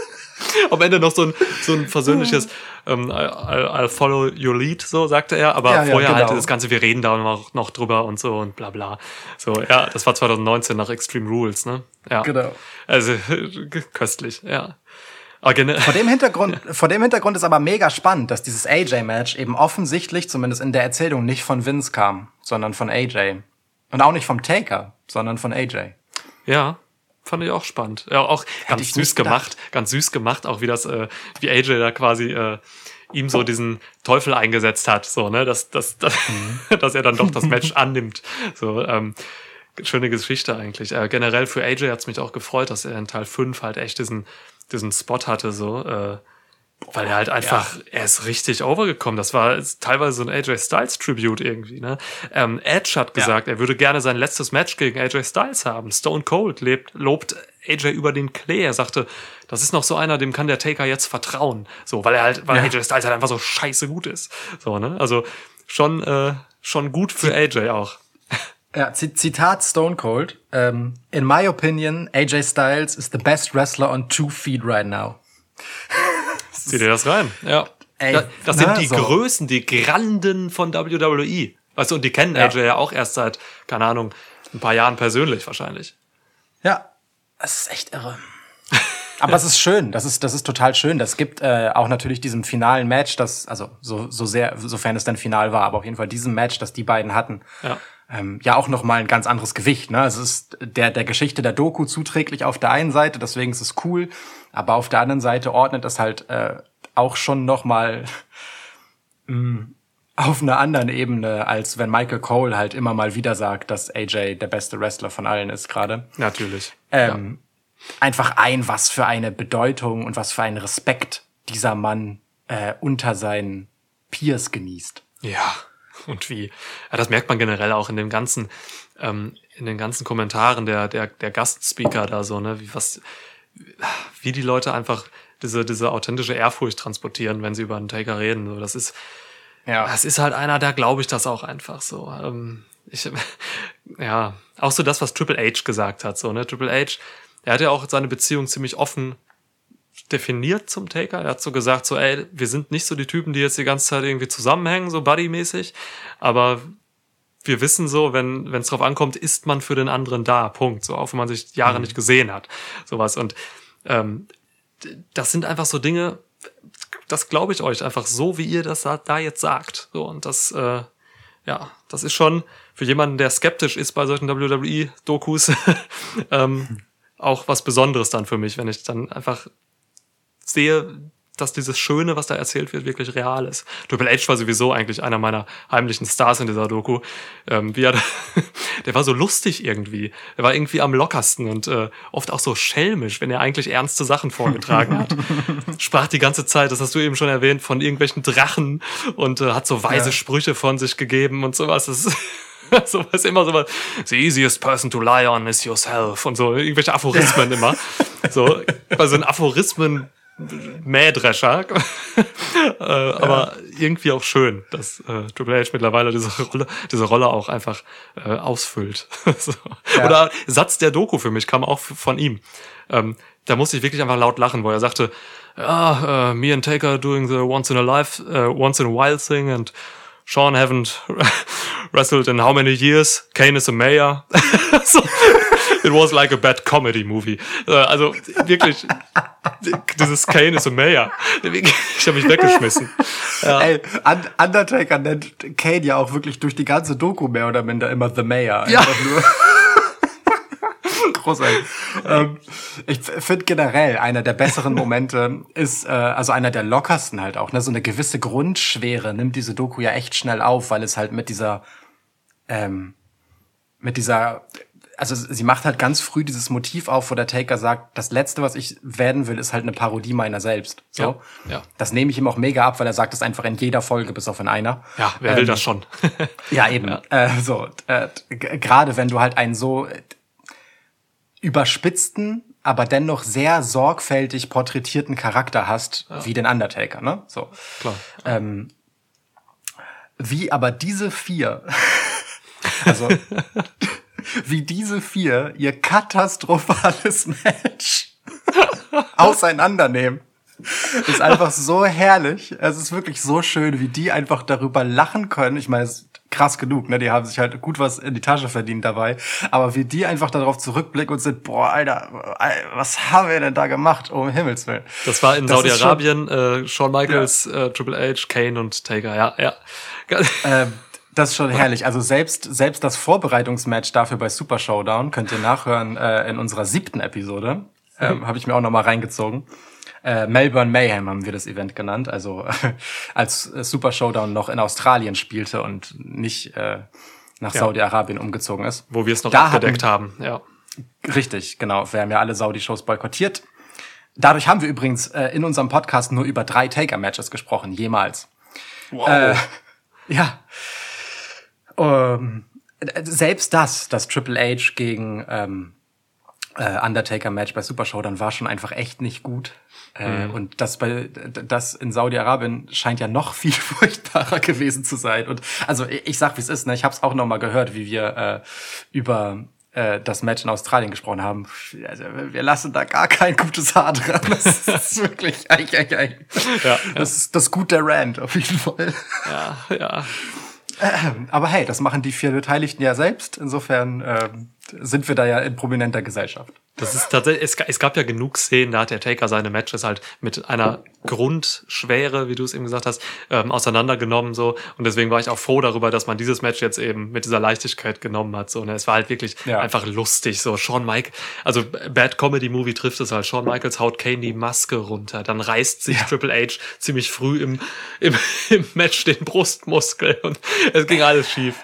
Am Ende noch so ein, so ein versöhnliches ähm, I'll, I'll follow your lead, so sagte er. Aber Ja, ja, vorher halt genau. das Ganze, wir reden da noch, noch drüber und so und bla bla. So, ja, das war 2019 nach Extreme Rules, ne? Ja. Genau. Also, köstlich, ja. Vor dem Hintergrund, vor dem Hintergrund ist aber mega spannend, dass dieses AJ-Match eben offensichtlich, zumindest in der Erzählung, nicht von Vince kam, sondern von AJ. Und auch nicht vom Taker, sondern von AJ. Ja, fand ich auch spannend. Ja, auch ganz ich süß gemacht, ganz süß gemacht, auch wie das, äh, wie AJ da quasi äh, ihm so diesen Teufel eingesetzt hat, so, ne, dass, dass, dass, Mhm. dass er dann doch das Match annimmt. So, ähm, schöne Geschichte eigentlich. Äh, generell für AJ hat's mich auch gefreut, dass er in Teil 5 halt echt diesen, diesen Spot hatte, so, äh, weil er halt einfach, er ist richtig overgekommen. Das war teilweise so ein AJ Styles Tribute irgendwie. Ne? Ähm, Edge hat gesagt, er würde gerne sein letztes Match gegen AJ Styles haben. Stone Cold lebt, lobt AJ über den Klee. Er sagte, das ist noch so einer, dem kann der Taker jetzt vertrauen. So, weil er halt, weil Ja. AJ Styles halt einfach so scheiße gut ist. So, ne? Also schon, äh, schon gut für AJ auch. Ja, Zitat Stone Cold. Ähm, In my opinion, AJ Styles is the best wrestler on two feet right now. Zieh dir das rein. Ja. Ey, das ne, sind die so. Größen, die Granden von WWE. Weißt du, und die kennen Ja. AJ ja auch erst seit, keine Ahnung, ein paar Jahren persönlich wahrscheinlich. Ja, das ist echt irre. Aber es ist schön, das ist, das ist total schön. Das gibt äh, auch natürlich diesem finalen Match, das, also so, so sehr, sofern es dann final war, aber auf jeden Fall diesem Match, das die beiden hatten, Ja. Ähm, ja auch nochmal ein ganz anderes Gewicht. Ne? Es ist der, der Geschichte der Doku zuträglich auf der einen Seite, deswegen ist es cool, aber auf der anderen Seite ordnet es halt äh, auch schon noch mal mh, auf einer anderen Ebene, als wenn Michael Cole halt immer mal wieder sagt, dass AJ der beste Wrestler von allen ist gerade. Natürlich. Ähm, Einfach ein, was für eine Bedeutung und was für einen Respekt dieser Mann äh, unter seinen Peers genießt. Ja, und wie. Ja, das merkt man generell auch in dem ganzen, ähm, in den ganzen Kommentaren der, der, der Gastspeaker da so, ne, wie was, wie die Leute einfach diese, diese authentische Ehrfurcht transportieren, wenn sie über einen Taker reden. So, das ist, Ja. das ist halt einer, da glaube ich das auch einfach so. Ähm, ich, ja, auch so das, was Triple H gesagt hat, so, ne, Triple H, er hat ja auch seine Beziehung ziemlich offen definiert zum Taker. Er hat so gesagt, so, ey, wir sind nicht so die Typen, die jetzt die ganze Zeit irgendwie zusammenhängen, so buddymäßig, aber wir wissen so, wenn es drauf ankommt, ist man für den anderen da. Punkt. So, auch wenn man sich Jahre nicht gesehen hat, sowas. Und ähm, das sind einfach so Dinge. Das glaube ich euch einfach so, wie ihr das da, da jetzt sagt. So und das, äh, ja, das ist schon für jemanden, der skeptisch ist bei solchen WWE-Dokus, ähm, auch was Besonderes dann für mich, wenn ich dann einfach sehe, dass dieses Schöne, was da erzählt wird, wirklich real ist. Triple H war sowieso eigentlich einer meiner heimlichen Stars in dieser Doku. Ähm, wie er, der war so lustig irgendwie. Er war irgendwie am lockersten und äh, oft auch so schelmisch, wenn er eigentlich ernste Sachen vorgetragen hat. Sprach die ganze Zeit, das hast du eben schon erwähnt, von irgendwelchen Drachen und äh, hat so weise Ja. Sprüche von sich gegeben und sowas. Das ist sowas immer sowas. The easiest person to lie on is yourself und so irgendwelche Aphorismen immer. So bei so einen Aphorismen Mähdrescher. äh, aber irgendwie auch schön, dass äh, Triple H mittlerweile diese Rolle, diese Rolle auch einfach äh, ausfüllt. so. Oder Satz der Doku für mich kam auch von ihm. Ähm, da musste ich wirklich einfach laut lachen, wo er sagte, ja, uh, me and Taker doing the once in a life, uh, once in a while thing and Sean haven't wrestled in how many years? Kane is a mayor. so, it was like a bad comedy movie. Äh, Also wirklich, dieses Kane is a mayor. Ich habe mich weggeschmissen. Ja. Ey, Un Undertaker nennt Kane ja auch wirklich durch die ganze Doku mehr oder minder immer The Mayor. Ja. Großartig. ähm, ich finde generell einer der besseren Momente ist, äh, also einer der lockersten halt auch, ne? So eine gewisse Grundschwere nimmt diese Doku ja echt schnell auf, weil es halt mit dieser, ähm, mit dieser, also sie macht halt ganz früh dieses Motiv auf, wo der Taker sagt, das Letzte, was ich werden will, ist halt eine Parodie meiner selbst. So. Ja, ja. Das nehme ich ihm auch mega ab, weil er sagt es einfach in jeder Folge, bis auf in einer. Ja, wer will das schon? Ja, eben. Äh, so, äh, gerade wenn du halt einen so äh, überspitzten, aber dennoch sehr sorgfältig porträtierten Charakter hast, wie den Undertaker, ne? So. Klar. Ähm, wie aber diese vier, also wie diese vier ihr katastrophales Match auseinandernehmen. Ist einfach so herrlich. Es ist wirklich so schön, wie die einfach darüber lachen können. Ich meine, es ist krass genug, ne? Die haben sich halt gut was in die Tasche verdient dabei. Aber wie die einfach darauf zurückblicken und sind, boah, Alter, was haben wir denn da gemacht? Um Himmels Willen. Das war in Saudi-Arabien, äh, Shawn Michaels, äh, Triple H, Kane und Taker. Ja, ja. Ähm, das ist schon herrlich. Also selbst, selbst das Vorbereitungsmatch dafür bei Super Showdown könnt ihr nachhören äh, in unserer siebten Episode. Ähm, Habe ich mir auch noch mal reingezogen. Äh, Melbourne Mayhem haben wir das Event genannt. Also als äh, Super Showdown noch in Australien spielte und nicht äh, nach Ja. Saudi-Arabien umgezogen ist. Wo wir es noch Da abgedeckt haben. Ja. Richtig, genau. Wir haben ja alle Saudi-Shows boykottiert. Dadurch haben wir übrigens äh, in unserem Podcast nur über drei Taker-Matches gesprochen, jemals. Wow. Äh, ja. Ähm, äh, selbst das, das Triple H gegen ähm, äh, Undertaker-Match bei Super Show, dann war schon einfach echt nicht gut. Äh, Und das bei das in Saudi-Arabien scheint ja noch viel furchtbarer gewesen zu sein. Und also ich, ich sag, wie es ist. Ne? Ich habe es auch noch mal gehört, wie wir äh, über äh, das Match in Australien gesprochen haben. Also, wir lassen da gar kein gutes Haar dran. Das ist wirklich, ei, ei, ei. Ja, Das ist das Gut der Rand auf jeden Fall. ja, ja. Aber hey, das machen die vier Beteiligten ja selbst. Insofern ähm, sind wir da ja in prominenter Gesellschaft. Das ist tatsächlich, es, es gab ja genug Szenen, da hat der Taker seine Matches halt mit einer Grundschwere, wie du es eben gesagt hast, ähm, auseinandergenommen so. Und deswegen war ich auch froh darüber, dass man dieses Match jetzt eben mit dieser Leichtigkeit genommen hat. So, ne? Es war halt wirklich Ja. einfach lustig. So, Shawn Mike, also Bad Comedy Movie trifft es halt. Shawn Michaels haut Kane die Maske runter, dann reißt sich Triple H ziemlich früh im, im, im Match den Brustmuskel und es ging alles schief.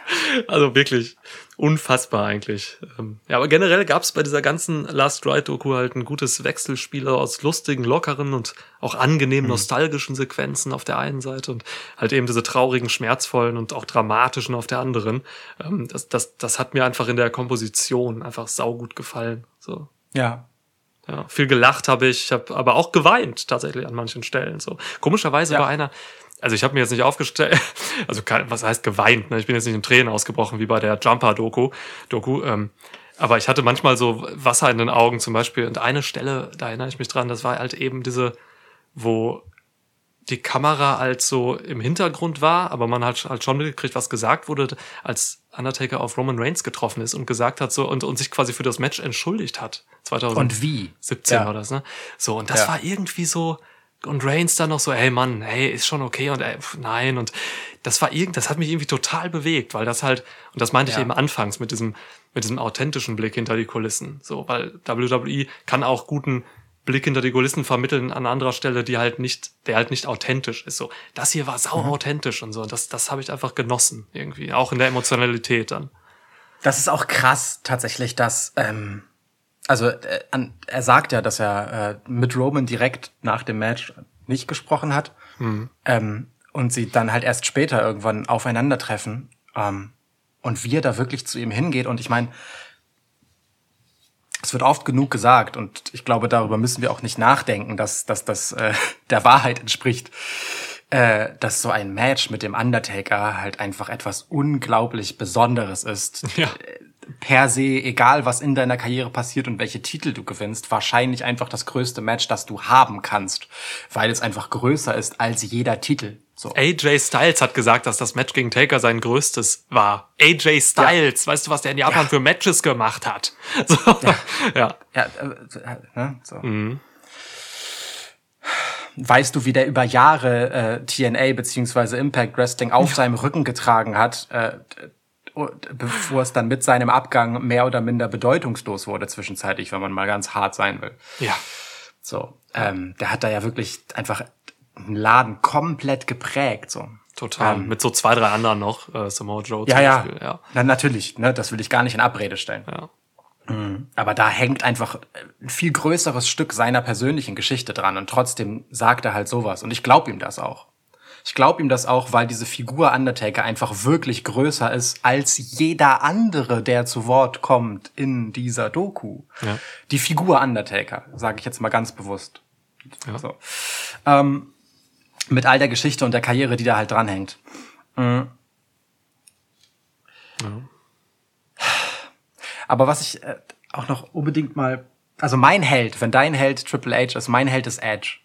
Also wirklich unfassbar eigentlich. Ähm, Ja, aber generell gab es bei dieser ganzen Last Ride-Doku halt ein gutes Wechselspiel aus lustigen, lockeren und auch angenehm nostalgischen Sequenzen auf der einen Seite und halt eben diese traurigen, schmerzvollen und auch dramatischen auf der anderen. Ähm, Das, das, das hat mir einfach in der Komposition einfach saugut gefallen. So. Ja. Ja, viel gelacht habe ich, habe aber auch geweint tatsächlich an manchen Stellen. So komischerweise Ja. war einer, also ich habe mir jetzt nicht aufgestellt, also was heißt geweint? Ne? Ich bin jetzt nicht in Tränen ausgebrochen wie bei der Jumper-Doku, Doku. Ähm, aber ich hatte manchmal so Wasser in den Augen zum Beispiel. Und eine Stelle, da erinnere ich mich dran, das war halt eben diese, wo die Kamera als so im Hintergrund war, aber man hat halt schon mitgekriegt, was gesagt wurde, als Undertaker auf Roman Reigns getroffen ist und gesagt hat so und, und sich quasi für das Match entschuldigt hat. 2000. Und wie? 17 Ja. war das, ne? So, und das Ja. war irgendwie so, und Reigns dann noch so, hey Mann, hey, ist schon okay und ey, pf, nein, und das war irgend, das hat mich irgendwie total bewegt, weil das halt, und das meinte Ja. ich eben anfangs mit diesem, mit diesem authentischen Blick hinter die Kulissen, so, weil WWE kann auch guten Blick hinter die Kulissen vermitteln an anderer Stelle, die halt nicht, der halt nicht authentisch ist, so. Das hier war sau Mhm. authentisch und so, und das, das habe ich einfach genossen, irgendwie, auch in der Emotionalität dann. Das ist auch krass tatsächlich, dass ähm, also äh, an, er sagt ja, dass er äh, mit Roman direkt nach dem Match nicht gesprochen hat ähm, und sie dann halt erst später irgendwann aufeinandertreffen ähm, und wie er da wirklich zu ihm hingeht und ich meine, es wird oft genug gesagt und ich glaube, darüber müssen wir auch nicht nachdenken, dass, dass das äh, der Wahrheit entspricht, äh, dass so ein Match mit dem Undertaker halt einfach etwas unglaublich Besonderes ist. Ja. Per se, egal was in deiner Karriere passiert und welche Titel du gewinnst, wahrscheinlich einfach das größte Match, das du haben kannst, weil es einfach größer ist als jeder Titel. So. AJ Styles hat gesagt, dass das Match gegen Taker sein größtes war. AJ Styles, weißt du, was der in Japan Ja. für Matches gemacht hat? So, ja. Ja, äh, ne, so. Weißt du, wie der über Jahre äh, TNA beziehungsweise Impact Wrestling auf seinem Rücken getragen hat, äh, bevor es dann mit seinem Abgang mehr oder minder bedeutungslos wurde zwischenzeitlich, wenn man mal ganz hart sein will. Ja. So, ähm, der hat da ja wirklich einfach einen Laden komplett geprägt. So. Total. Ähm, Mit so zwei, drei anderen noch. Äh, Samoa Joe Ja, zum ja. Beispiel. Ja. Na, natürlich, ne, das will ich gar nicht in Abrede stellen. ja. Aber da hängt einfach ein viel größeres Stück seiner persönlichen Geschichte dran und trotzdem sagt er halt sowas und ich glaube ihm das auch. Ich glaube ihm das auch, weil diese Figur Undertaker einfach wirklich größer ist als jeder andere, der zu Wort kommt in dieser Doku. Ja. Die Figur Undertaker, sage ich jetzt mal ganz bewusst. Ja. So. Ähm, mit all der Geschichte und der Karriere, die da halt dranhängt. Mhm. Aber was ich äh, auch noch unbedingt mal, also mein Held, wenn dein Held Triple H ist, mein Held ist Edge.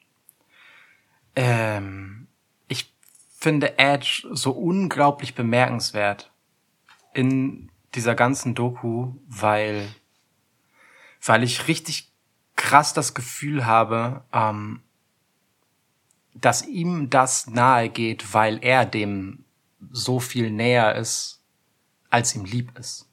Ähm, finde Edge so unglaublich bemerkenswert in dieser ganzen Doku, weil, weil ich richtig krass das Gefühl habe, ähm, dass ihm das nahe geht, weil er dem so viel näher ist, als ihm lieb ist.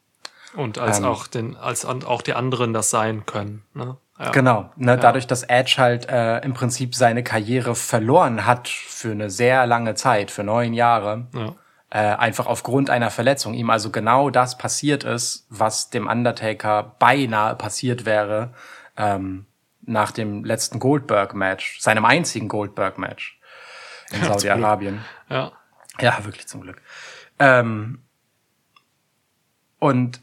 Und als Ähm. auch den, als auch die anderen das sein können. Ne? Ja. Genau, ne, dadurch, dass Edge halt äh, im Prinzip seine Karriere verloren hat für eine sehr lange Zeit, für neun Jahre, Ja. äh, einfach aufgrund einer Verletzung, ihm also genau das passiert ist, was dem Undertaker beinahe passiert wäre ähm, nach dem letzten Goldberg-Match, seinem einzigen Goldberg-Match in Ja, Saudi-Arabien. ja. Ja, wirklich zum Glück. Ähm, und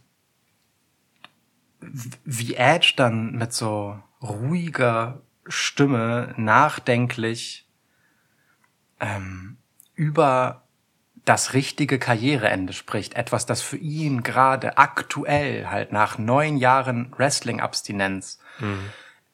wie Edge dann mit so ruhiger Stimme nachdenklich ähm, über das richtige Karriereende spricht. Etwas, das für ihn gerade aktuell halt nach neun Jahren Wrestling-Abstinenz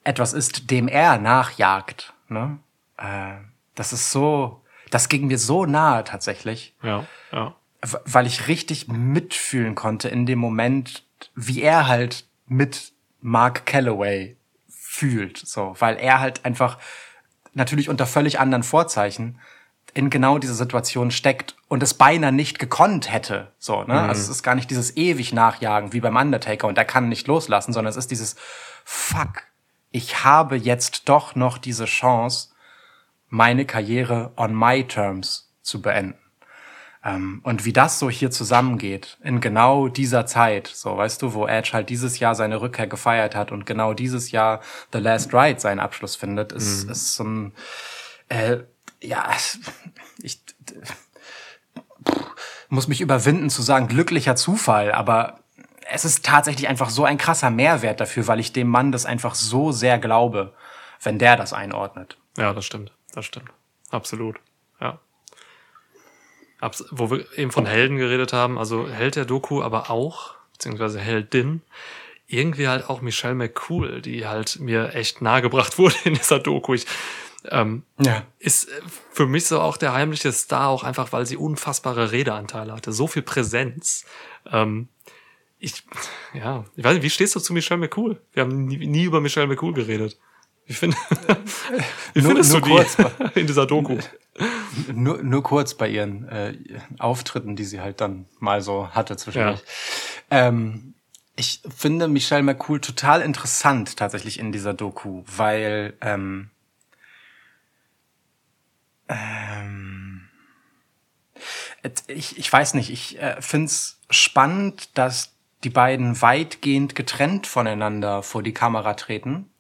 etwas ist, dem er nachjagt. Ne? Äh, das ist so, das ging mir so nahe tatsächlich, Ja. Ja. weil ich richtig mitfühlen konnte in dem Moment, wie er halt mit Mark Calloway fühlt, so, weil er halt einfach natürlich unter völlig anderen Vorzeichen in genau diese Situation steckt und es beinahe nicht gekonnt hätte, so, ne? Also es ist gar nicht dieses ewig Nachjagen wie beim Undertaker und er kann nicht loslassen, sondern es ist dieses Fuck, ich habe jetzt doch noch diese Chance, meine Karriere on my terms zu beenden. Ähm, und wie das so hier zusammengeht, in genau dieser Zeit, so weißt du, wo Edge halt dieses Jahr seine Rückkehr gefeiert hat und genau dieses Jahr The Last Ride seinen Abschluss findet, ist, ist so ein, äh, ja, ich muss mich überwinden zu sagen, glücklicher Zufall, aber es ist tatsächlich einfach so ein krasser Mehrwert dafür, weil ich dem Mann das einfach so sehr glaube, wenn der das einordnet. Ja, das stimmt. Das stimmt. Absolut. Ja. Wo wir eben von Helden geredet haben, also Held der Doku, aber auch, beziehungsweise Heldin, irgendwie halt auch Michelle McCool, die halt mir echt nahegebracht wurde in dieser Doku. Ich, ähm, Ja. ist äh, für mich so auch der heimliche Star, auch einfach, weil sie unfassbare Redeanteile hatte, so viel Präsenz. Ähm, ich, ja, ich weiß nicht, wie stehst du zu Michelle McCool? Wir haben nie, nie über Michelle McCool geredet. Wie, find, wie Nur- findest nur du kurz. die in dieser Doku? Nur, nur kurz bei ihren äh, Auftritten, die sie halt dann mal so hatte zwischendurch. Ähm, ich finde Michelle McCool total interessant tatsächlich in dieser Doku, weil ähm, ähm, ich, ich weiß nicht, ich äh, finde es spannend, dass die beiden weitgehend getrennt voneinander vor die Kamera treten.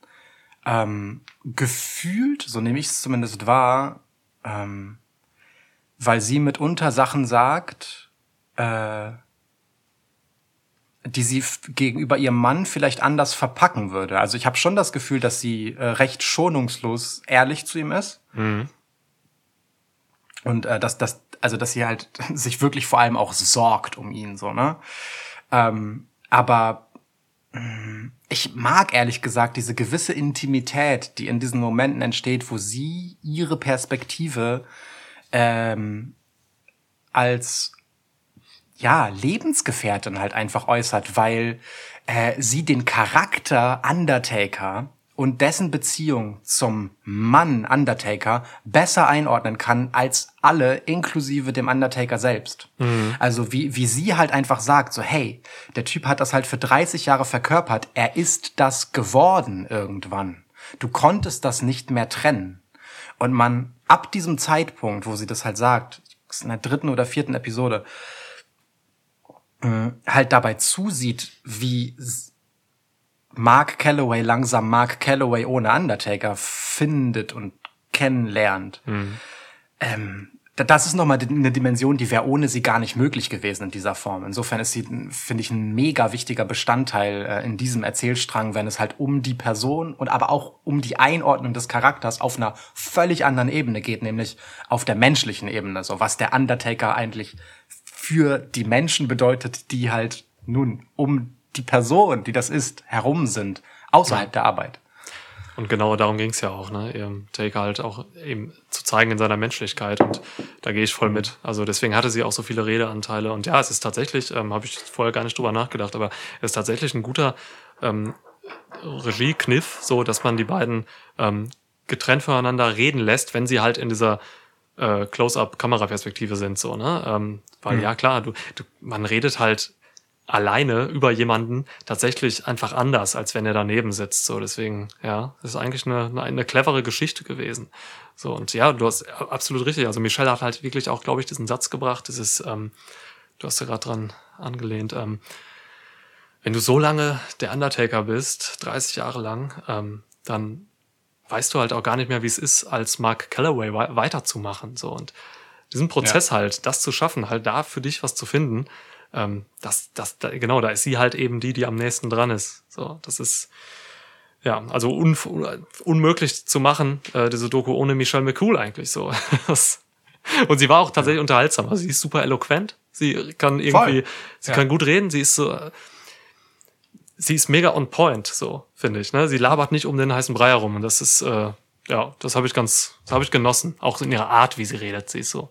Ähm, gefühlt, so nehme ich es zumindest wahr, ähm, weil sie mitunter Sachen sagt, äh, die sie gegenüber ihrem Mann vielleicht anders verpacken würde. Also ich habe schon das Gefühl, dass sie äh, recht schonungslos ehrlich zu ihm ist. Und äh, dass, dass, also dass sie halt sich wirklich vor allem auch sorgt um ihn, so, ne? Ähm, aber ich mag ehrlich gesagt diese gewisse Intimität, die in diesen Momenten entsteht, wo sie ihre Perspektive ähm, als ja, Lebensgefährtin halt einfach äußert, weil äh, sie den Charakter Undertaker und dessen Beziehung zum Mann Undertaker besser einordnen kann als alle, inklusive dem Undertaker selbst. Also wie, wie sie halt einfach sagt, so hey, der Typ hat das halt für 30 Jahre verkörpert, er ist das geworden irgendwann. Du konntest das nicht mehr trennen. Und man ab diesem Zeitpunkt, wo sie das halt sagt, in der dritten oder vierten Episode, äh, halt dabei zusieht, wie Mark Calloway langsam Mark Calloway ohne Undertaker findet und kennenlernt. Ähm, da- das ist nochmal eine Dimension, die wäre ohne sie gar nicht möglich gewesen in dieser Form. Insofern ist sie, finde ich, ein mega wichtiger Bestandteil äh, in diesem Erzählstrang, wenn es halt um die Person und aber auch um die Einordnung des Charakters auf einer völlig anderen Ebene geht, nämlich auf der menschlichen Ebene. So was der Undertaker eigentlich für die Menschen bedeutet, die halt nun um die Person, die das ist, herum sind, außerhalb der Arbeit. Und genau darum ging es ja auch, ne? Ihrem Taker halt auch eben zu zeigen in seiner Menschlichkeit. Und da gehe ich voll mit. Also deswegen hatte sie auch so viele Redeanteile. Und ja, es ist tatsächlich, ähm, habe ich vorher gar nicht drüber nachgedacht, aber es ist tatsächlich ein guter ähm, Regiekniff, so dass man die beiden ähm, getrennt voneinander reden lässt, wenn sie halt in dieser äh, Close-up-Kameraperspektive sind, so, ne? Ähm, weil ja klar, du, du, man redet halt alleine über jemanden tatsächlich einfach anders, als wenn er daneben sitzt. So, deswegen, ja, das ist eigentlich eine, eine, eine clevere Geschichte gewesen. So, und ja, du hast absolut richtig. Also Michelle hat halt wirklich auch, glaube ich, diesen Satz gebracht. Das ist, ähm, du hast ja gerade dran angelehnt, ähm, wenn du so lange der Undertaker bist, 30 Jahre lang, ähm, dann weißt du halt auch gar nicht mehr, wie es ist, als Mark Calloway wei- weiterzumachen. So und diesen Prozess halt, das zu schaffen, halt da für dich was zu finden, ähm, das, das, da, genau, da ist sie halt eben die, die am nächsten dran ist. So, das ist ja, also un, unmöglich zu machen, äh, diese Doku ohne Michelle McCool eigentlich so. Und sie war auch tatsächlich unterhaltsam. Also sie ist super eloquent. Sie kann irgendwie, Voll. sie Ja. kann gut reden. Sie ist so, sie ist mega on point, so finde ich. Ne? Sie labert nicht um den heißen Brei herum. Und das ist, äh, ja, das habe ich ganz, das habe ich genossen. Auch in ihrer Art, wie sie redet. Sie ist so,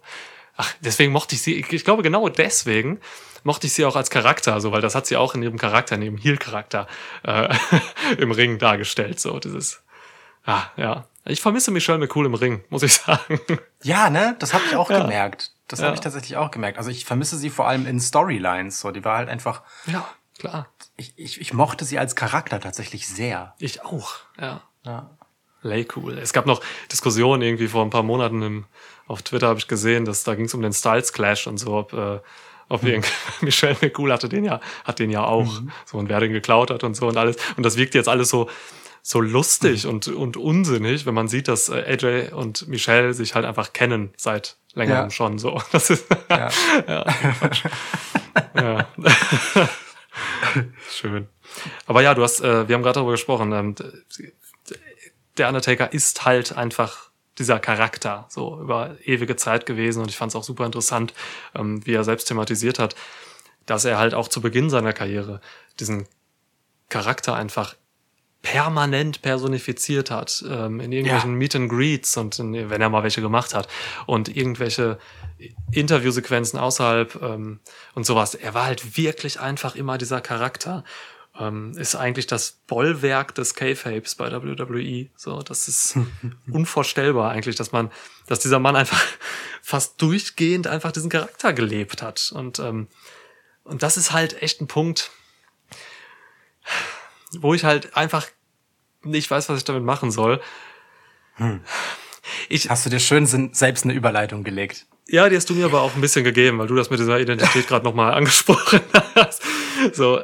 ach, deswegen mochte ich sie, ich, ich glaube genau deswegen mochte ich sie auch als Charakter, so, weil das hat sie auch in ihrem Charakter, in ihrem Heel-Charakter äh, im Ring dargestellt, so dieses, ah, ja. Ich vermisse Michelle McCool im Ring, muss ich sagen. Ja, ne? Das habe ich auch Ja. gemerkt. Das Ja. habe ich tatsächlich auch gemerkt. Also ich vermisse sie vor allem in Storylines. So, die war halt einfach. Ja, klar. Ich, ich, ich mochte sie als Charakter tatsächlich sehr. Ich auch, ja. Ja. Lay cool. Es gab noch Diskussionen irgendwie vor ein paar Monaten im, auf Twitter habe ich gesehen, dass da ging es um den Styles Clash und so, ob, äh, ob irgend Michelle McCool hatte den ja, hat den ja auch, so und wer den geklaut hat und so und alles. Und das wirkt jetzt alles so, so lustig und, und unsinnig, wenn man sieht, dass äh, AJ und Michelle sich halt einfach kennen seit längerem Ja. schon so. Das ist, Ja. ja. Ja. Schön. Aber ja, du hast, äh, wir haben gerade darüber gesprochen, ähm, der Undertaker ist halt einfach dieser Charakter so über ewige Zeit gewesen und ich fand es auch super interessant, ähm, wie er selbst thematisiert hat, dass er halt auch zu Beginn seiner Karriere diesen Charakter einfach permanent personifiziert hat, ähm, in irgendwelchen Ja. Meet and Greets und in, wenn er mal welche gemacht hat und irgendwelche Interviewsequenzen außerhalb ähm, und sowas. Er war halt wirklich einfach immer dieser Charakter. Ähm, ist eigentlich das Bollwerk des K-Fapes bei WWE. So, das ist unvorstellbar eigentlich, dass man, dass dieser Mann einfach fast durchgehend einfach diesen Charakter gelebt hat. Und, ähm, und das ist halt echt ein Punkt, wo ich halt einfach nicht weiß, was ich damit machen soll. Ich, Hast du dir schön selbst eine Überleitung gelegt? ja, die hast du mir aber auch ein bisschen gegeben, weil du das mit dieser Identität gerade nochmal angesprochen hast. So,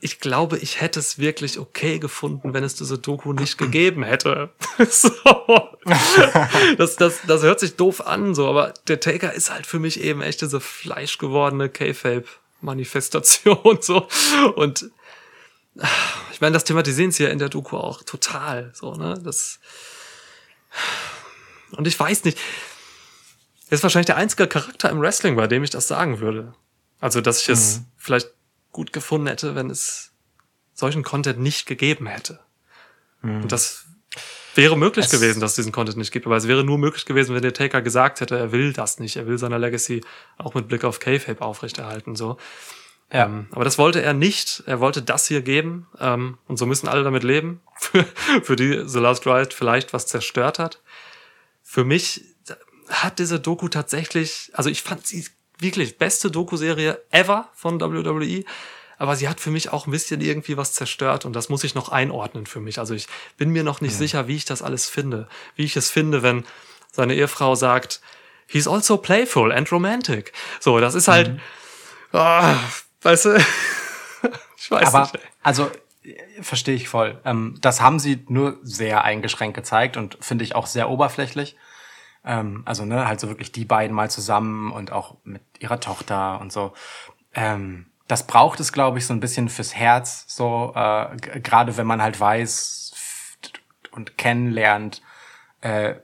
ich glaube, ich hätte es wirklich okay gefunden, wenn es diese Doku nicht gegeben hätte. so. das, das, das hört sich doof an, so, aber der Taker ist halt für mich eben echt diese fleischgewordene K-Fape-Manifestation, so. Und ich meine, das thematisieren sie ja in der Doku auch total, so, ne, das, und ich weiß nicht, er ist wahrscheinlich der einzige Charakter im Wrestling, bei dem ich das sagen würde. Also, dass ich es vielleicht gut gefunden hätte, wenn es solchen Content nicht gegeben hätte. Und das wäre möglich Es- gewesen, dass es diesen Content nicht gibt, aber es wäre nur möglich gewesen, wenn der Taker gesagt hätte, er will das nicht, er will seine Legacy auch mit Blick auf K-Fape aufrechterhalten, so. Ja. Ähm, aber das wollte er nicht. Er wollte das hier geben. Ähm, und so müssen alle damit leben. Für, für die The Last Ride vielleicht was zerstört hat. Für mich hat diese Doku tatsächlich, also ich fand sie wirklich beste Doku-Serie ever von WWE. Aber sie hat für mich auch ein bisschen irgendwie was zerstört und das muss ich noch einordnen für mich. Also ich bin mir noch nicht sicher, wie ich das alles finde. Wie ich es finde, wenn seine Ehefrau sagt, he's also playful and romantic. So, das ist halt, ah, weißt du, ich weiß Aber, nicht. ey. also, verstehe ich voll. Ähm, das haben sie nur sehr eingeschränkt gezeigt und finde ich auch sehr oberflächlich. Ähm, also, ne, halt so wirklich die beiden mal zusammen und auch mit ihrer Tochter und so. Ähm, das braucht es, glaube ich, so ein bisschen fürs Herz, so, äh, gerade wenn man halt weiß und kennenlernt, äh,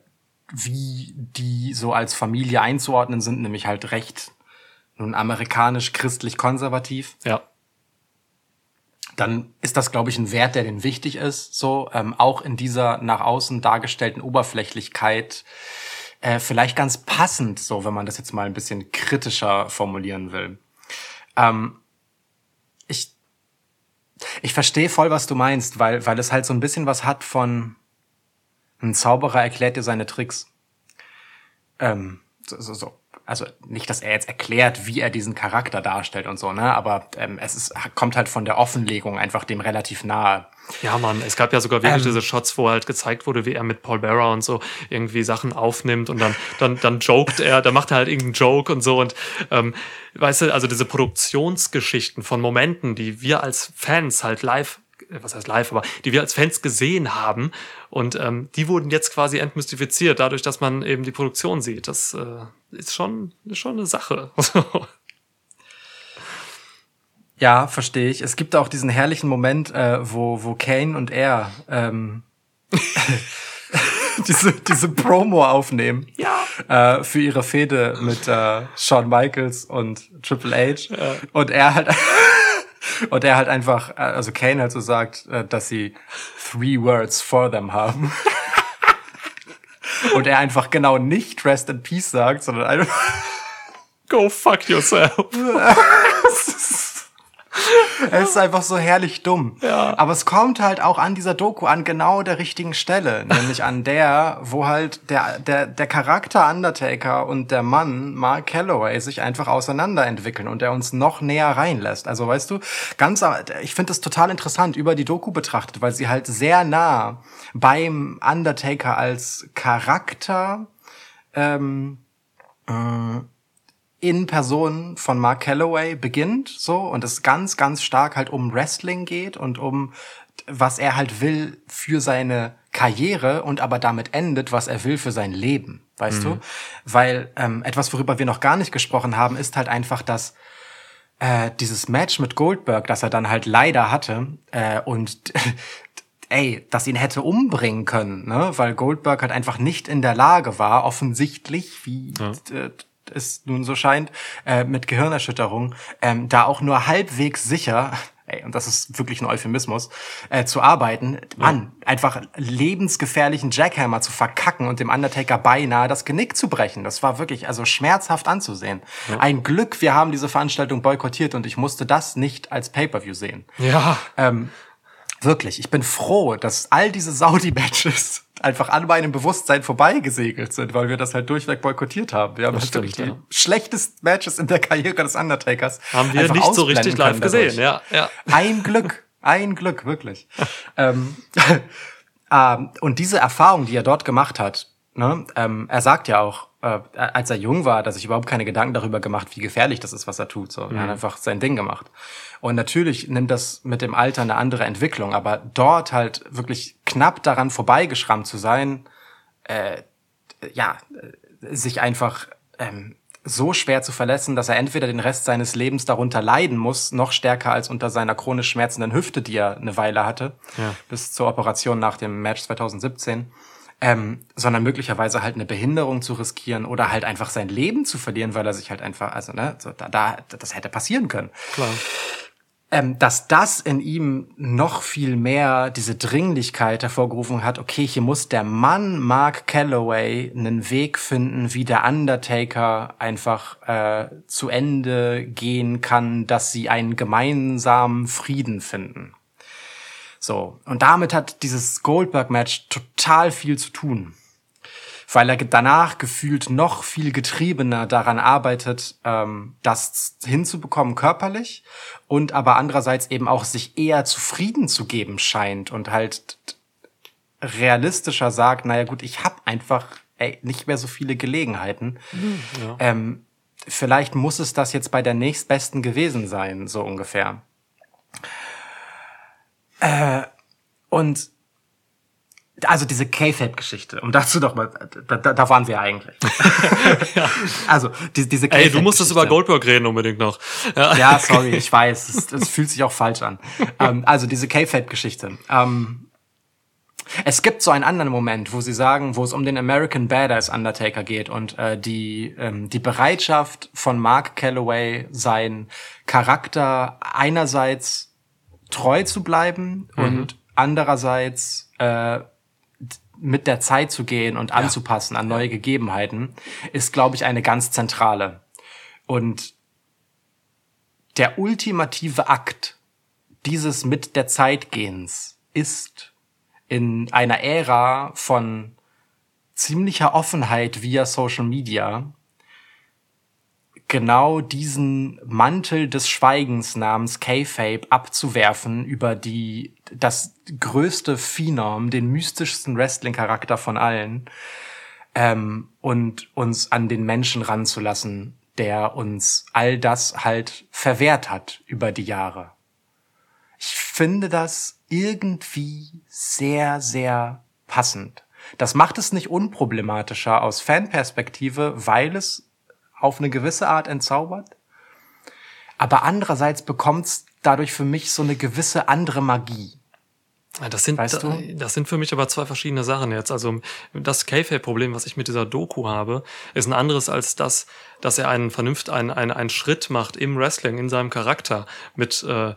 wie die so als Familie einzuordnen sind, nämlich halt recht nun amerikanisch-christlich-konservativ Ja, dann ist das, glaube ich, ein Wert, der denen wichtig ist, so ähm, auch in dieser nach außen dargestellten Oberflächlichkeit äh, vielleicht ganz passend, so wenn man das jetzt mal ein bisschen kritischer formulieren will. Ähm, ich ich verstehe voll, was du meinst, weil weil es halt so ein bisschen was hat von ein Zauberer erklärt dir seine Tricks. Ähm, so, so, so. Also nicht, dass er jetzt erklärt, wie er diesen Charakter darstellt und so, ne? Aber ähm, es ist, kommt halt von der Offenlegung einfach dem relativ nahe. Ja, Mann, es gab ja sogar wirklich Ähm. diese Shots, wo halt gezeigt wurde, wie er mit Paul Bearer und so irgendwie Sachen aufnimmt und dann, dann, dann joked er, dann macht er halt irgendeinen Joke und so und, ähm, weißt du, also diese Produktionsgeschichten von Momenten, die wir als Fans halt live, was heißt live, aber die wir als Fans gesehen haben und ähm, die wurden jetzt quasi entmystifiziert, dadurch, dass man eben die Produktion sieht. Das äh, ist schon, ist schon eine Sache. Ja, verstehe ich. Es gibt auch diesen herrlichen Moment, äh, wo, wo Kane und er ähm, diese, diese Promo aufnehmen. ja. äh, für ihre Fehde mit äh, Shawn Michaels und Triple H. Und er halt und er halt einfach, äh, also Kane halt so sagt, äh, dass sie three words for them haben. und er einfach genau nicht Rest in Peace sagt, sondern einfach Go fuck yourself. Es ist einfach so herrlich dumm. Ja. Aber es kommt halt auch an dieser Doku an genau der richtigen Stelle, nämlich an der, wo halt der, der, der Charakter Undertaker und der Mann Mark Calloway sich einfach auseinanderentwickeln und der uns noch näher reinlässt. Also weißt du, ganz, ich finde das total interessant über die Doku betrachtet, weil sie halt sehr nah beim Undertaker als Charakter ähm, äh, in Person von Mark Calloway beginnt, so, und es ganz, ganz stark halt um Wrestling geht und um was er halt will für seine Karriere und aber damit endet, was er will für sein Leben, weißt du? Weil ähm, etwas, worüber wir noch gar nicht gesprochen haben, ist halt einfach, dass äh, dieses Match mit Goldberg, das er dann halt leider hatte äh, und ey, das ihn hätte umbringen können, ne? weil Goldberg halt einfach nicht in der Lage war, offensichtlich, wie äh, es nun so scheint, äh, mit Gehirnerschütterung, ähm, da auch nur halbwegs sicher, ey, und das ist wirklich ein Euphemismus, äh, zu arbeiten, Mann, einfach lebensgefährlichen Jackhammer zu verkacken und dem Undertaker beinahe das Genick zu brechen. Das war wirklich also schmerzhaft anzusehen. Ein Glück, wir haben diese Veranstaltung boykottiert und ich musste das nicht als Pay-per-view sehen. Ja. Ähm, wirklich, ich bin froh, dass all diese Saudi-Matches einfach an meinem Bewusstsein vorbeigesegelt sind, weil wir das halt durchweg boykottiert haben. Wir haben Das natürlich stimmt, die ja. schlechtesten Matches in der Karriere des Undertakers. Haben wir nicht so richtig live gesehen, ja, ja. Ein Glück, ein Glück, wirklich. ähm, ähm, und diese Erfahrung, die er dort gemacht hat, ne, ähm, er sagt ja auch, äh, als er jung war, dass sich überhaupt keine Gedanken darüber gemacht, wie gefährlich das ist, was er tut. So, er hat einfach sein Ding gemacht. Und natürlich nimmt das mit dem Alter eine andere Entwicklung, aber dort halt wirklich knapp daran vorbeigeschrammt zu sein, äh, ja, sich einfach ähm, so schwer zu verletzen, dass er entweder den Rest seines Lebens darunter leiden muss, noch stärker als unter seiner chronisch schmerzenden Hüfte, die er eine Weile hatte, Ja. bis zur Operation nach dem Match 2017, ähm, sondern möglicherweise halt eine Behinderung zu riskieren oder halt einfach sein Leben zu verlieren, weil er sich halt einfach, also ne, so, da, da, das hätte passieren können Klar. Ähm, dass das in ihm noch viel mehr diese Dringlichkeit hervorgerufen hat, okay, hier muss der Mann Mark Calloway einen Weg finden, wie der Undertaker einfach äh, zu Ende gehen kann, dass sie einen gemeinsamen Frieden finden. So, und damit hat dieses Goldberg-Match total viel zu tun weil er danach gefühlt noch viel getriebener daran arbeitet, ähm, das hinzubekommen körperlich und aber andererseits eben auch sich eher zufrieden zu geben scheint und halt realistischer sagt, naja gut, ich habe einfach ey, nicht mehr so viele Gelegenheiten. ähm, vielleicht muss es das jetzt bei der nächstbesten gewesen sein, so ungefähr. Äh, und also diese K-Fab-Geschichte, um dazu doch mal, da, da, waren wir eigentlich. Also die, diese Ey, du musstest über. Goldberg reden unbedingt noch. Ja. Ja, sorry, ich weiß, es, es fühlt sich auch falsch an. Ähm, also diese K-Fab-Geschichte. Ähm, es gibt so einen anderen Moment, wo sie sagen, wo es um den American Badass Undertaker geht und äh, die ähm, die Bereitschaft von Mark Calloway, sein Charakter einerseits treu zu bleiben und andererseits äh, mit der Zeit zu gehen und anzupassen an neue Gegebenheiten, ist, glaube ich, eine ganz zentrale. Und der ultimative Akt dieses mit der Zeit gehens ist in einer Ära von ziemlicher Offenheit via Social Media genau diesen Mantel des Schweigens namens K-Fape abzuwerfen über die das größte Phenom, den mystischsten Wrestling-Charakter von allen ähm, und uns an den Menschen ranzulassen, der uns all das halt verwehrt hat über die Jahre. Ich finde das irgendwie sehr, sehr passend. Das macht es nicht unproblematischer aus Fanperspektive, weil es auf eine gewisse Art entzaubert. Aber andererseits bekommt es dadurch für mich so eine gewisse andere Magie. Das sind, Weißt du? das sind für mich aber zwei verschiedene Sachen jetzt. Also das K-Fape-Problem, was ich mit dieser Doku habe, ist ein anderes als das, dass er einen vernünft, einen, einen, einen Schritt macht im Wrestling, in seinem Charakter mit, äh,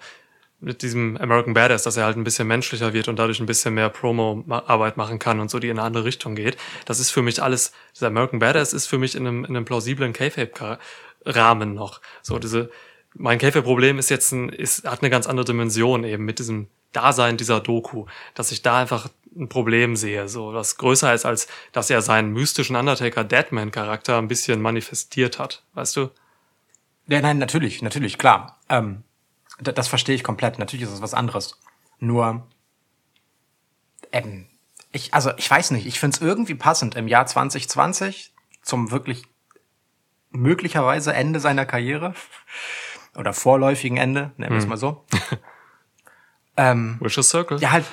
mit diesem American Badass, dass er halt ein bisschen menschlicher wird und dadurch ein bisschen mehr Promo-Arbeit machen kann und so die in eine andere Richtung geht. Das ist für mich alles, dieser American Badass ist für mich in einem, in einem plausiblen K-Fape Rahmen noch. So diese, mein Käferproblem ist jetzt ein, ist, hat eine ganz andere Dimension eben mit diesem Dasein dieser Doku, dass ich da einfach ein Problem sehe, so was größer ist, als dass er seinen mystischen Undertaker Deadman Charakter ein bisschen manifestiert hat, weißt du? Ja, nein, natürlich, natürlich, klar. Ähm, das, verstehe ich komplett. Natürlich ist es was anderes. Nur, ähm, ich, also ich weiß nicht, ich finde es irgendwie passend im Jahr 2020 zum wirklich möglicherweise Ende seiner Karriere oder vorläufigen Ende, nennen wir es mal so. ähm, Vicious Circle. ja, halt,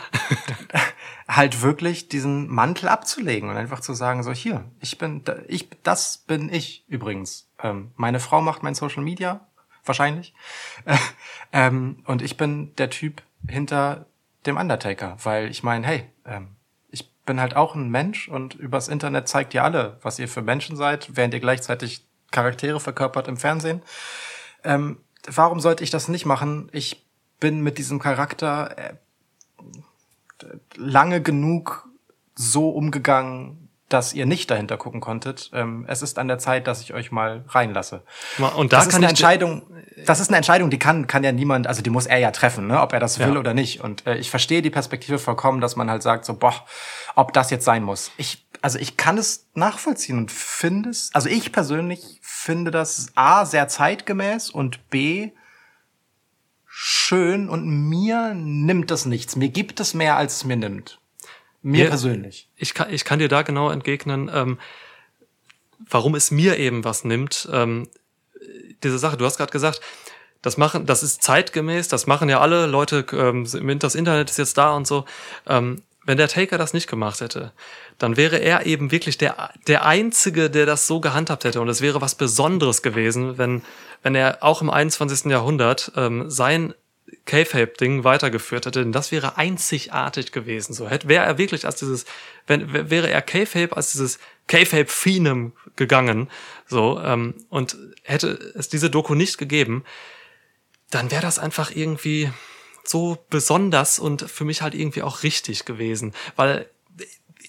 halt wirklich diesen Mantel abzulegen und einfach zu sagen, so hier, ich bin, ich, das bin ich übrigens. Ähm, meine Frau macht mein Social Media, wahrscheinlich. Äh, ähm, und ich bin der Typ hinter dem Undertaker, weil ich meine, hey, ähm, ich bin halt auch ein Mensch und übers Internet zeigt ihr alle, was ihr für Menschen seid, während ihr gleichzeitig Charaktere verkörpert im Fernsehen. Ähm, warum sollte ich das nicht machen? Ich bin mit diesem Charakter äh, lange genug so umgegangen, dass ihr nicht dahinter gucken konntet. Ähm, es ist an der Zeit, dass ich euch mal reinlasse. Und da das ist eine Entscheidung. Das ist eine Entscheidung, die kann kann ja niemand, also die muss er ja treffen, ne, ob er das will Ja. oder nicht. Und äh, ich verstehe die Perspektive vollkommen, dass man halt sagt so, boah, ob das jetzt sein muss. Ich also ich kann es nachvollziehen und finde es, also ich persönlich finde das a sehr zeitgemäß und b schön und mir nimmt das nichts. Mir gibt es mehr, als es mir nimmt. Mir Ja. persönlich. ich kann, ich kann dir da genau entgegnen, ähm, warum es mir eben was nimmt. Ähm, diese Sache, du hast gerade gesagt, das machen, das ist zeitgemäß, das machen ja alle Leute, ähm, das Internet ist jetzt da und so. Ähm, wenn der Taker das nicht gemacht hätte, dann wäre er eben wirklich der, der Einzige, der das so gehandhabt hätte. Und es wäre was Besonderes gewesen, wenn, wenn er auch im 21. Jahrhundert ähm, sein K-Fape-Ding weitergeführt hätte, denn das wäre einzigartig gewesen. So hätte wäre er wirklich als dieses, wenn wär- wäre er K-Fape als dieses K-Fape Phenom gegangen, so ähm, und hätte es diese Doku nicht gegeben, dann wäre das einfach irgendwie so besonders und für mich halt irgendwie auch richtig gewesen, weil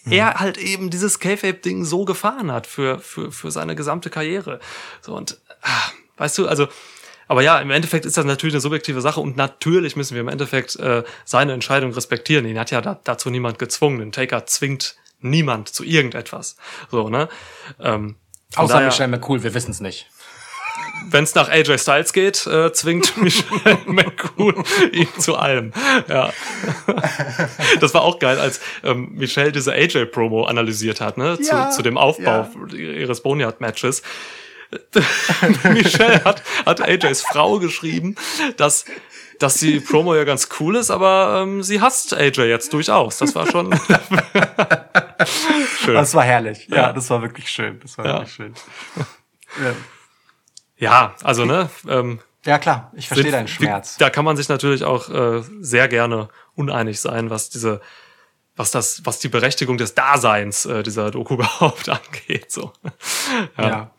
er halt eben dieses K-Fape-Ding so gefahren hat für, für, für seine gesamte Karriere. So und, ah, weißt du, also, aber ja, im Endeffekt ist das natürlich eine subjektive Sache und natürlich müssen wir im Endeffekt äh, seine Entscheidung respektieren. Ihn hat ja da, dazu niemand gezwungen. Den Taker zwingt niemand zu irgendetwas. So, ne? Ähm, Außer daher- Michelle McCool, wir wissen es nicht. wenn es nach AJ Styles geht, äh, zwingt Michelle McCool ihn zu allem. Ja. Das war auch geil, als ähm, Michelle diese AJ-Promo analysiert hat, ne? Ja, zu, zu dem Aufbau ihres Boneyard-Matches. Michelle hat, hat AJs Frau geschrieben, dass dass die Promo ja ganz cool ist, aber ähm, sie hasst AJ jetzt durchaus. Das war schon schön. Das war herrlich. Ja, Ja. das war wirklich schön. Das war Ja. wirklich schön. Ja. Ja, also ne, ähm, ja, klar, ich verstehe sind- deinen Schmerz. Da kann man sich natürlich auch äh, sehr gerne uneinig sein, was diese, was das, was die Berechtigung des Daseins äh, dieser Doku überhaupt angeht. So. Ja. Ja.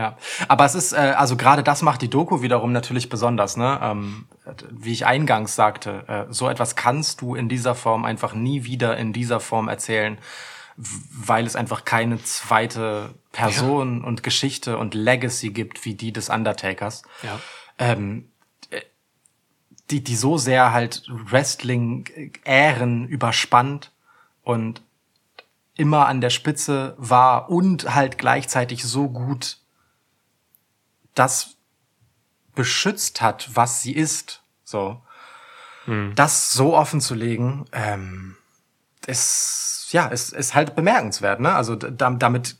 Ja, aber es ist, äh, also gerade das macht die Doku wiederum natürlich besonders, ne? Ähm, wie ich eingangs sagte, äh, so etwas kannst du in dieser Form einfach nie wieder in dieser Form erzählen, weil es einfach keine zweite Person und Geschichte und Legacy gibt wie die des Undertakers. Ja. ähm, äh, die, die so sehr halt Wrestling-Ähren überspannt und immer an der Spitze war und halt gleichzeitig so gut das beschützt hat, was sie ist. So. Das so offen zu legen, ähm, ist, ja, ist, ist halt bemerkenswert, ne? Also da, damit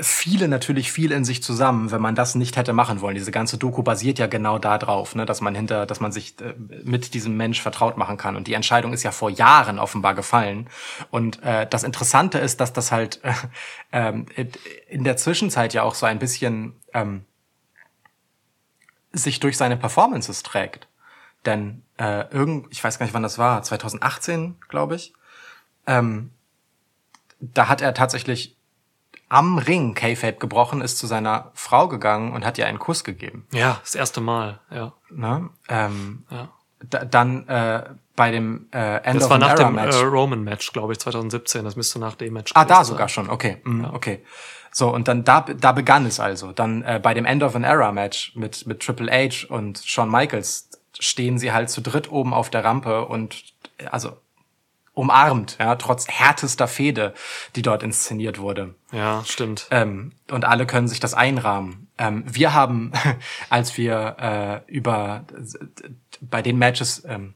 viele natürlich viel in sich zusammen, wenn man das nicht hätte machen wollen. Diese ganze Doku basiert ja genau da drauf, ne, dass man hinter, dass man sich äh, mit diesem Mensch vertraut machen kann. Und die Entscheidung ist ja vor Jahren offenbar gefallen. Und äh, das Interessante ist, dass das halt äh, ähm, in der Zwischenzeit ja auch so ein bisschen ähm, sich durch seine Performances trägt. Denn äh, irgend, ich weiß gar nicht, wann das war, 2018, glaube ich. Ähm, da hat er tatsächlich am Ring K-Fape gebrochen, ist zu seiner Frau gegangen und hat ihr einen Kuss gegeben. ja, das erste Mal, ja. Ne? Ähm, ja. da, dann äh, bei dem äh, End Das of war an nach dem äh, Match. Roman-Match, glaube ich, 2017. Das müsste nach dem Match ah, da sogar sein. schon. Okay, mm, okay. So und dann da da begann es also. Dann äh, bei dem End of an Era Match mit mit Triple H und Shawn Michaels stehen sie halt zu dritt oben auf der Rampe und also umarmt, ja, trotz härtester Fehde, die dort inszeniert wurde. Ja, stimmt. Ähm, und alle können sich das einrahmen. Ähm, wir haben, als wir äh, über bei den Matches, ähm,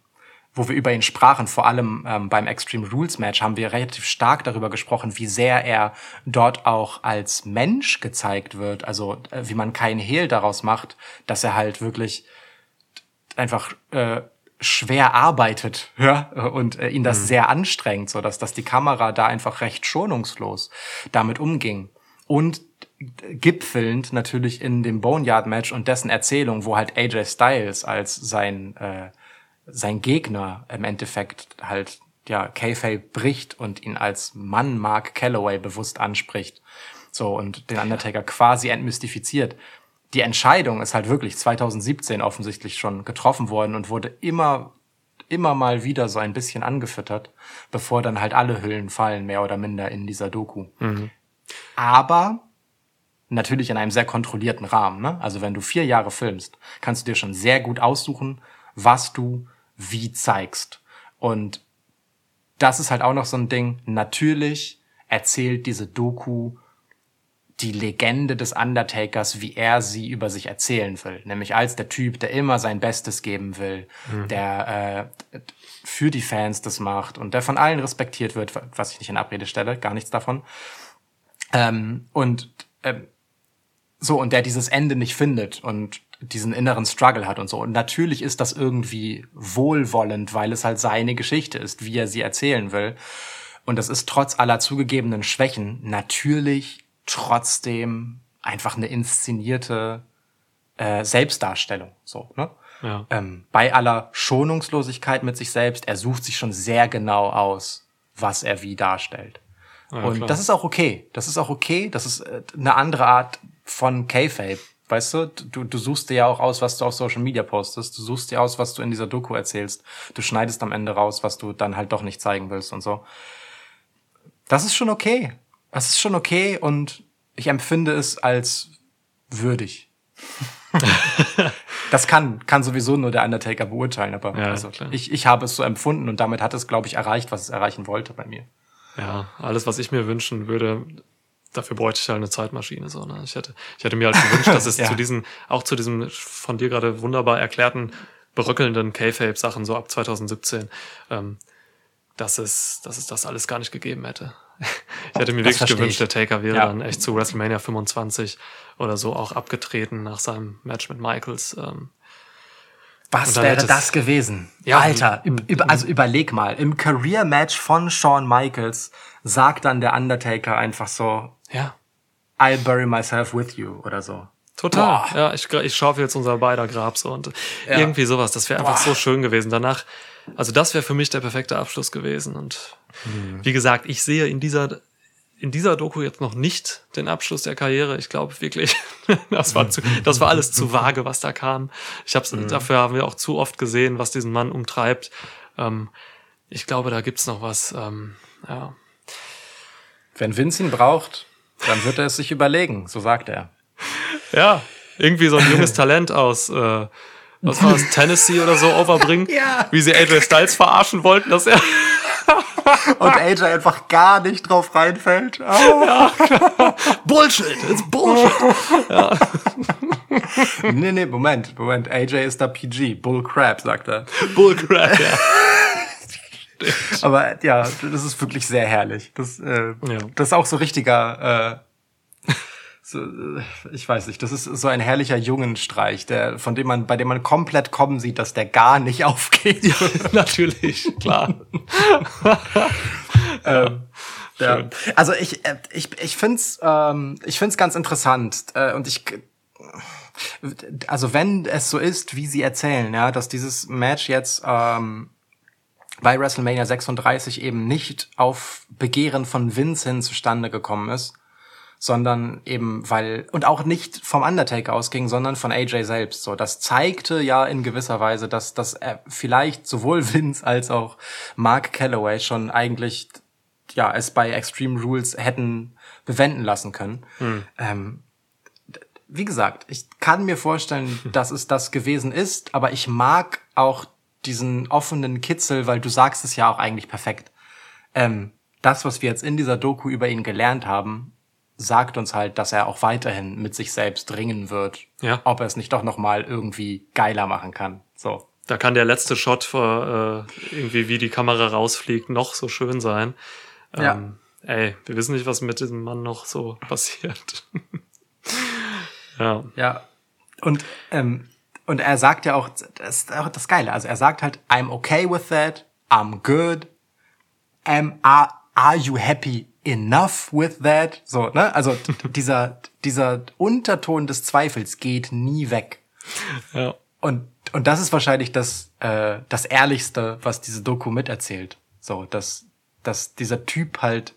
wo wir über ihn sprachen, vor allem ähm, beim Extreme Rules Match, haben wir relativ stark darüber gesprochen, wie sehr er dort auch als Mensch gezeigt wird. Also äh, wie man keinen Hehl daraus macht, dass er halt wirklich einfach äh, schwer arbeitet ja, und äh, ihn das sehr anstrengt, so dass, dass die Kamera da einfach recht schonungslos damit umging. Und gipfelnd natürlich in dem Boneyard-Match und dessen Erzählung, wo halt AJ Styles als sein, äh, sein Gegner im Endeffekt halt ja Kayfabe bricht und ihn als Mann Mark Calloway bewusst anspricht. So und den Undertaker quasi entmystifiziert. Die Entscheidung ist halt wirklich 2017 offensichtlich schon getroffen worden und wurde immer immer mal wieder so ein bisschen angefüttert, bevor dann halt alle Hüllen fallen, mehr oder minder in dieser Doku. Aber natürlich in einem sehr kontrollierten Rahmen. Ne? Also wenn du vier Jahre filmst, kannst du dir schon sehr gut aussuchen, was du wie zeigst. Und das ist halt auch noch so ein Ding. Natürlich erzählt diese Doku die Legende des Undertakers, wie er sie über sich erzählen will. Nämlich als der Typ, der immer sein Bestes geben will, der äh, für die Fans das macht und der von allen respektiert wird, was ich nicht in Abrede stelle, gar nichts davon. Ähm, und ähm, so, und der dieses Ende nicht findet und diesen inneren Struggle hat und so. Und natürlich ist das irgendwie wohlwollend, weil es halt seine Geschichte ist, wie er sie erzählen will. Und das ist trotz aller zugegebenen Schwächen natürlich trotzdem einfach eine inszenierte äh, Selbstdarstellung. So, ne? Ja. ähm, bei aller Schonungslosigkeit mit sich selbst, er sucht sich schon sehr genau aus, was er wie darstellt. und klar. das ist auch okay. Das ist auch okay. Das ist äh, eine andere Art von K-Fape. Weißt du, du, du suchst dir ja auch aus, was du auf Social Media postest. Du suchst dir aus, was du in dieser Doku erzählst. Du schneidest am Ende raus, was du dann halt doch nicht zeigen willst und so. Das ist schon okay. Das ist schon okay und ich empfinde es als würdig. das kann, kann sowieso nur der Undertaker beurteilen, aber Ja, also, ich, ich habe es so empfunden und damit hat es, glaube ich, erreicht, was es erreichen wollte bei mir. Ja, alles, was ich mir wünschen würde, dafür bräuchte ich halt eine Zeitmaschine. So, ne? ich, hätte, ich hätte mir halt gewünscht, dass es Ja. zu diesen, auch zu diesem von dir gerade wunderbar erklärten, berückelnden K-Fape-Sachen, so ab 2017, ähm, dass, es, dass es das alles gar nicht gegeben hätte. Ich hätte mir Das wirklich gewünscht, der Taker wäre Ja. dann echt zu WrestleMania 25 oder so auch abgetreten nach seinem Match mit Michaels. Ähm, Was wäre das gewesen? Ja, Alter, über, also überleg mal, im Career-Match von Shawn Michaels sagt dann der Undertaker einfach so, ja, I'll bury myself with you oder so. Total. Boah. Ja, ich, ich schaufel jetzt unser beider Grab so und Ja. irgendwie sowas. Das wäre einfach Boah. so schön gewesen. Danach, also das wäre für mich der perfekte Abschluss gewesen. Und Mhm. wie gesagt, ich sehe in dieser in dieser Doku jetzt noch nicht den Abschluss der Karriere. Ich glaube wirklich, das war, zu, das war alles zu vage, was da kam. Ich hab's, Mhm. dafür haben wir auch zu oft gesehen, was diesen Mann umtreibt. Ähm, ich glaube, da gibt's noch was. Ähm, ja. Wenn Vince ihn braucht, dann wird er es sich überlegen, so sagt er. ja, irgendwie so ein junges Talent aus, äh, was war das, Tennessee oder so overbringen, Ja. wie sie AJ Styles verarschen wollten, dass er Und AJ einfach gar nicht drauf reinfällt. Ah. Bullshit, it's Bullshit. nee, nee, Moment, Moment. AJ ist da PG. Bull Crap, sagt er. Bullcrap, ja. Aber ja, das ist wirklich sehr herrlich. Das, äh, Ja. das ist auch so richtiger, äh, ich weiß nicht, das ist so ein herrlicher Jungenstreich, der, von dem man, bei dem man komplett kommen sieht, dass der gar nicht aufgeht. Natürlich, klar. Ähm, ja. Also ich, äh, ich, ich find's, ähm, ich find's ganz interessant äh, und ich, also wenn es so ist, wie sie erzählen, ja, dass dieses Match jetzt ähm, bei WrestleMania 36 eben nicht auf Begehren von Vince hin zustande gekommen ist, sondern eben weil und auch nicht vom Undertaker ausging, sondern von AJ selbst. So, das zeigte ja in gewisser Weise, dass dass er vielleicht sowohl Vince als auch Mark Calloway schon eigentlich ja es bei Extreme Rules hätten bewenden lassen können. Ähm, wie gesagt, ich kann mir vorstellen, dass es das gewesen ist, aber ich mag auch diesen offenen Kitzel, weil du sagst es ja auch eigentlich perfekt. Ähm, das, was wir jetzt in dieser Doku über ihn gelernt haben, sagt uns halt, dass er auch weiterhin mit sich selbst ringen wird, Ja. ob er es nicht doch noch mal irgendwie geiler machen kann. So. Da kann der letzte Shot vor äh, irgendwie, wie die Kamera rausfliegt, noch so schön sein. Ja. Ähm, ey, wir wissen nicht, was mit diesem Mann noch so passiert. ja. Ja. Und, ähm, und er sagt ja auch, das ist auch das Geile. Also er sagt halt, I'm okay with that, I'm good, am, are, are you happy enough with that? So, ne? Also dieser, dieser Unterton des Zweifels geht nie weg. ja. Und, und das ist wahrscheinlich das, äh, das Ehrlichste, was diese Doku miterzählt. So, dass, dass dieser Typ halt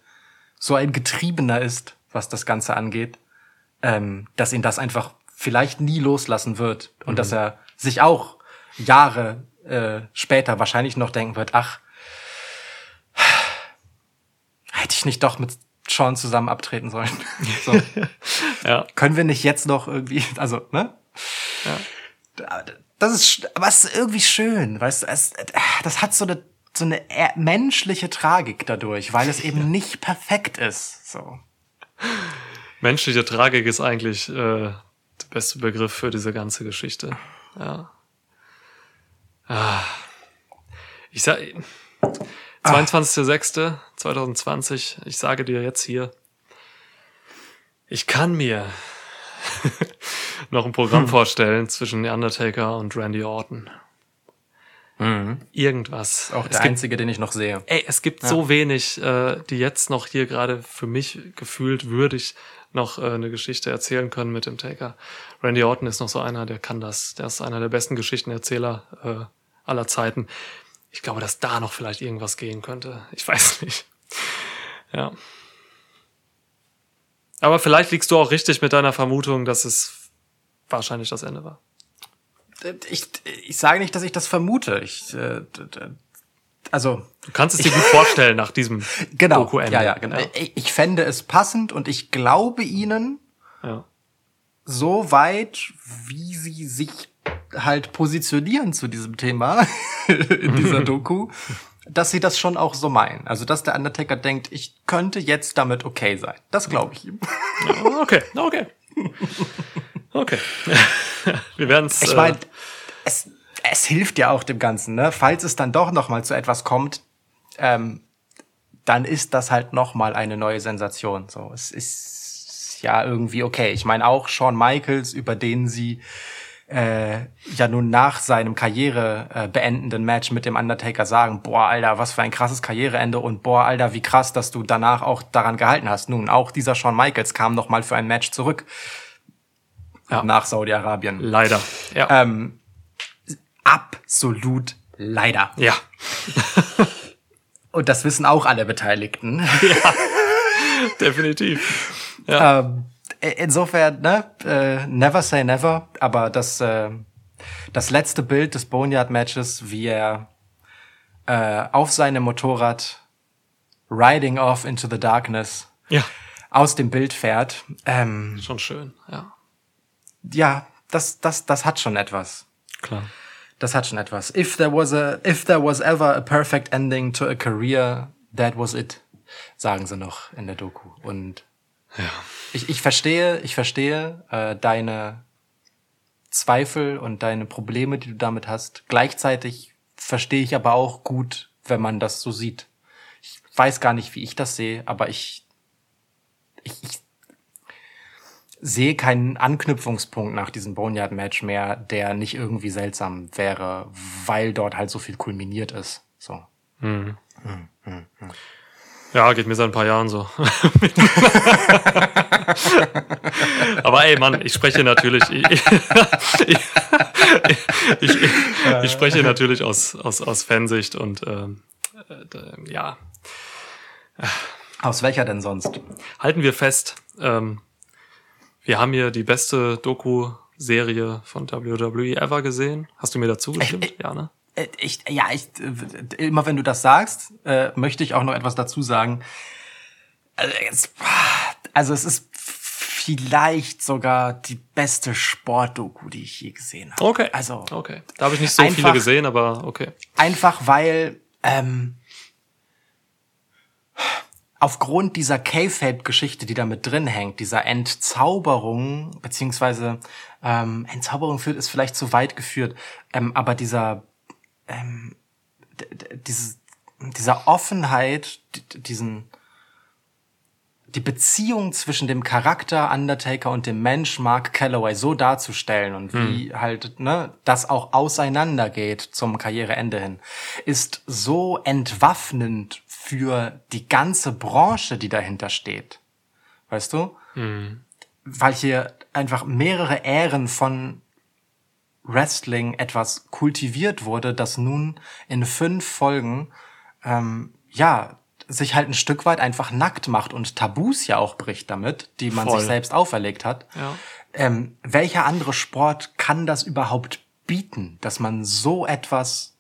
so ein Getriebener ist, was das Ganze angeht, ähm, dass ihn das einfach vielleicht nie loslassen wird und dass er sich auch Jahre äh, später wahrscheinlich noch denken wird, ach, hätte ich nicht doch mit Sean zusammen abtreten sollen. so. Ja. Können wir nicht jetzt noch irgendwie, also, ne? Das ist, aber es ist irgendwie schön, weißt du, es, das hat so eine, so eine menschliche Tragik dadurch, weil es eben nicht perfekt ist, so. Menschliche Tragik ist eigentlich äh, der beste Begriff für diese ganze Geschichte. Ja. Ah. Ich sag, 22.06.2020, ich sage dir jetzt hier, ich kann mir noch ein Programm vorstellen zwischen The Undertaker und Randy Orton. Irgendwas. Auch Es der gibt einzige, den ich noch sehe. Ey, es gibt so wenig, äh, die jetzt noch hier gerade für mich gefühlt würdig noch äh, eine Geschichte erzählen können mit dem Taker. Randy Orton ist noch so einer, der kann das. Der ist einer der besten Geschichtenerzähler äh, aller Zeiten. Ich glaube, dass da noch vielleicht irgendwas gehen könnte. Ich weiß nicht. Ja. Aber vielleicht liegst du auch richtig mit deiner Vermutung, dass es wahrscheinlich das Ende war. Ich, ich sage nicht, dass ich das vermute. Ich, äh, also, Du kannst es dir gut vorstellen nach diesem genau. Doku-Ende. Ja, ja, genau. Ich, ich fände es passend und ich glaube ihnen, Ja. So weit, wie sie sich halt positionieren zu diesem Thema in dieser Doku, dass sie das schon auch so meinen. Also, dass der Undertaker denkt, ich könnte jetzt damit okay sein. Das glaube ich ihm. Okay, okay. Okay. Wir werden es. Ich meine, es, es hilft ja auch dem Ganzen, ne? Falls es dann doch noch mal zu etwas kommt, ähm, dann ist das halt noch mal eine neue Sensation. So, es ist ja irgendwie okay. Ich meine auch Shawn Michaels, über den sie äh, ja nun nach seinem Karriere äh, beendenden Match mit dem Undertaker sagen, boah, Alter, was für ein krasses Karriereende und boah, Alter, wie krass, dass du danach auch daran gehalten hast. Nun, auch dieser Shawn Michaels kam noch mal für ein Match zurück Ja. nach Saudi-Arabien. leider. Ja. Ähm, absolut leider. ja. Und das wissen auch alle Beteiligten. Definitiv. Ähm, insofern, ne, äh, never say never, aber das, äh, das letzte Bild des Boneyard-Matches, wie er äh, auf seinem Motorrad riding off into the darkness Ja. aus dem Bild fährt, ähm, Schon schön. Ja. ja, das, das, das hat schon etwas. Klar. Das hat schon etwas. If there was a, if there was ever a perfect ending to a career, that was it, sagen sie noch in der Doku. Und Ja. ich, ich verstehe, ich verstehe äh, deine Zweifel und deine Probleme, die du damit hast. Gleichzeitig verstehe ich aber auch gut, wenn man das so sieht. Ich weiß gar nicht, wie ich das sehe, aber ich, ich, ich sehe keinen Anknüpfungspunkt nach diesem Boneyard-Match mehr, der nicht irgendwie seltsam wäre, weil dort halt so viel kulminiert ist. So. Ja, geht mir seit ein paar Jahren so. Aber ey, Mann, ich spreche natürlich, ich, ich, ich, ich, ich spreche natürlich aus, aus, aus Fansicht und ähm, äh, ja, Aus welcher denn sonst? halten wir fest, ähm, wir haben hier die beste Doku-Serie von WWE ever gesehen. Hast du mir dazu gestimmt? Ich- ja, ne? Äh, Ich, ja, ich, äh, immer wenn du das sagst, äh, möchte ich auch noch etwas dazu sagen. Also es, also es ist vielleicht sogar die beste Sportdoku, die ich je gesehen habe. Okay. Also Okay. Da habe ich nicht so viele Einfach- gesehen, aber okay. einfach weil ähm, aufgrund dieser K-Fape-Geschichte, die da mit drin hängt, dieser Entzauberung, beziehungsweise ähm, Entzauberung führt ist vielleicht zu weit geführt, ähm, aber dieser ähm, d- d- dieses, dieser Offenheit, diesen die Beziehung zwischen dem Charakter Undertaker und dem Mensch Mark Calloway so darzustellen und wie halt ne, das auch auseinandergeht zum Karriereende hin, ist so entwaffnend für die ganze Branche, die dahinter steht. Weißt du? Weil hier einfach mehrere Ähren von Wrestling etwas kultiviert wurde, das nun in fünf Folgen ähm, ja sich halt ein Stück weit einfach nackt macht und Tabus ja auch bricht damit, die man Voll. sich selbst auferlegt hat. Ja. Ähm, welcher andere Sport kann das überhaupt bieten, dass man so etwas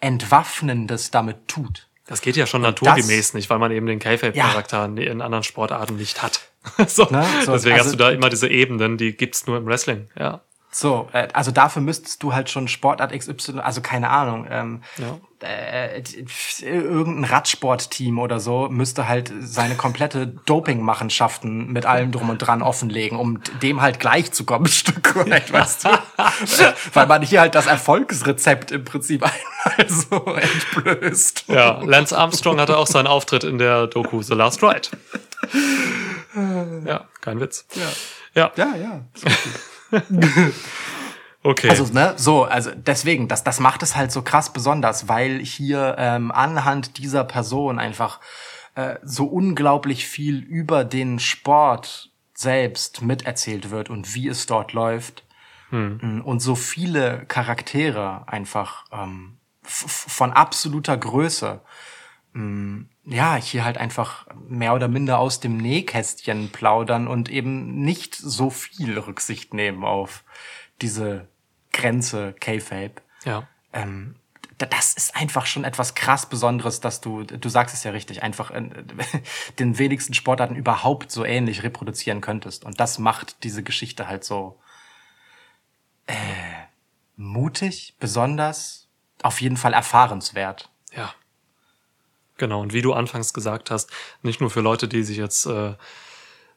Entwaffnendes damit tut? Das geht ja schon das- naturgemäß nicht, weil man eben den K-Fape-Charakter in anderen Sportarten nicht hat. so, Ne? So, deswegen also- hast du da immer diese Ebenen, die gibt's nur im Wrestling. Ja. So, äh, also dafür müsstest du halt schon Sportart XY, also keine Ahnung, ähm, Ja. äh, irgendein Radsportteam oder so müsste halt seine komplette Dopingmachenschaften mit allem drum und dran offenlegen, um dem halt gleich zu kommen, ein Stück weit, weißt du? Weil man hier halt das Erfolgsrezept im Prinzip einmal so entblößt. Ja, Lance Armstrong hatte auch seinen Auftritt in der Doku The Last Ride. Ja, kein Witz. Ja, Ja, ja. okay. Also, ne, so, also deswegen, das, das macht es halt so krass besonders, weil hier ähm, anhand dieser Person einfach äh, so unglaublich viel über den Sport selbst miterzählt wird und wie es dort läuft. Mm, Und so viele Charaktere einfach ähm, von absoluter Größe ja, hier halt einfach mehr oder minder aus dem Nähkästchen plaudern und eben nicht so viel Rücksicht nehmen auf diese Grenze K-Fape. ja. Ähm, das ist einfach schon etwas krass Besonderes, dass du, du sagst es ja richtig, einfach äh, den wenigsten Sportarten überhaupt so ähnlich reproduzieren könntest. Und das macht diese Geschichte halt so äh, mutig, besonders, auf jeden Fall erfahrenswert. Genau, und wie du anfangs gesagt hast, nicht nur für Leute, die sich jetzt äh,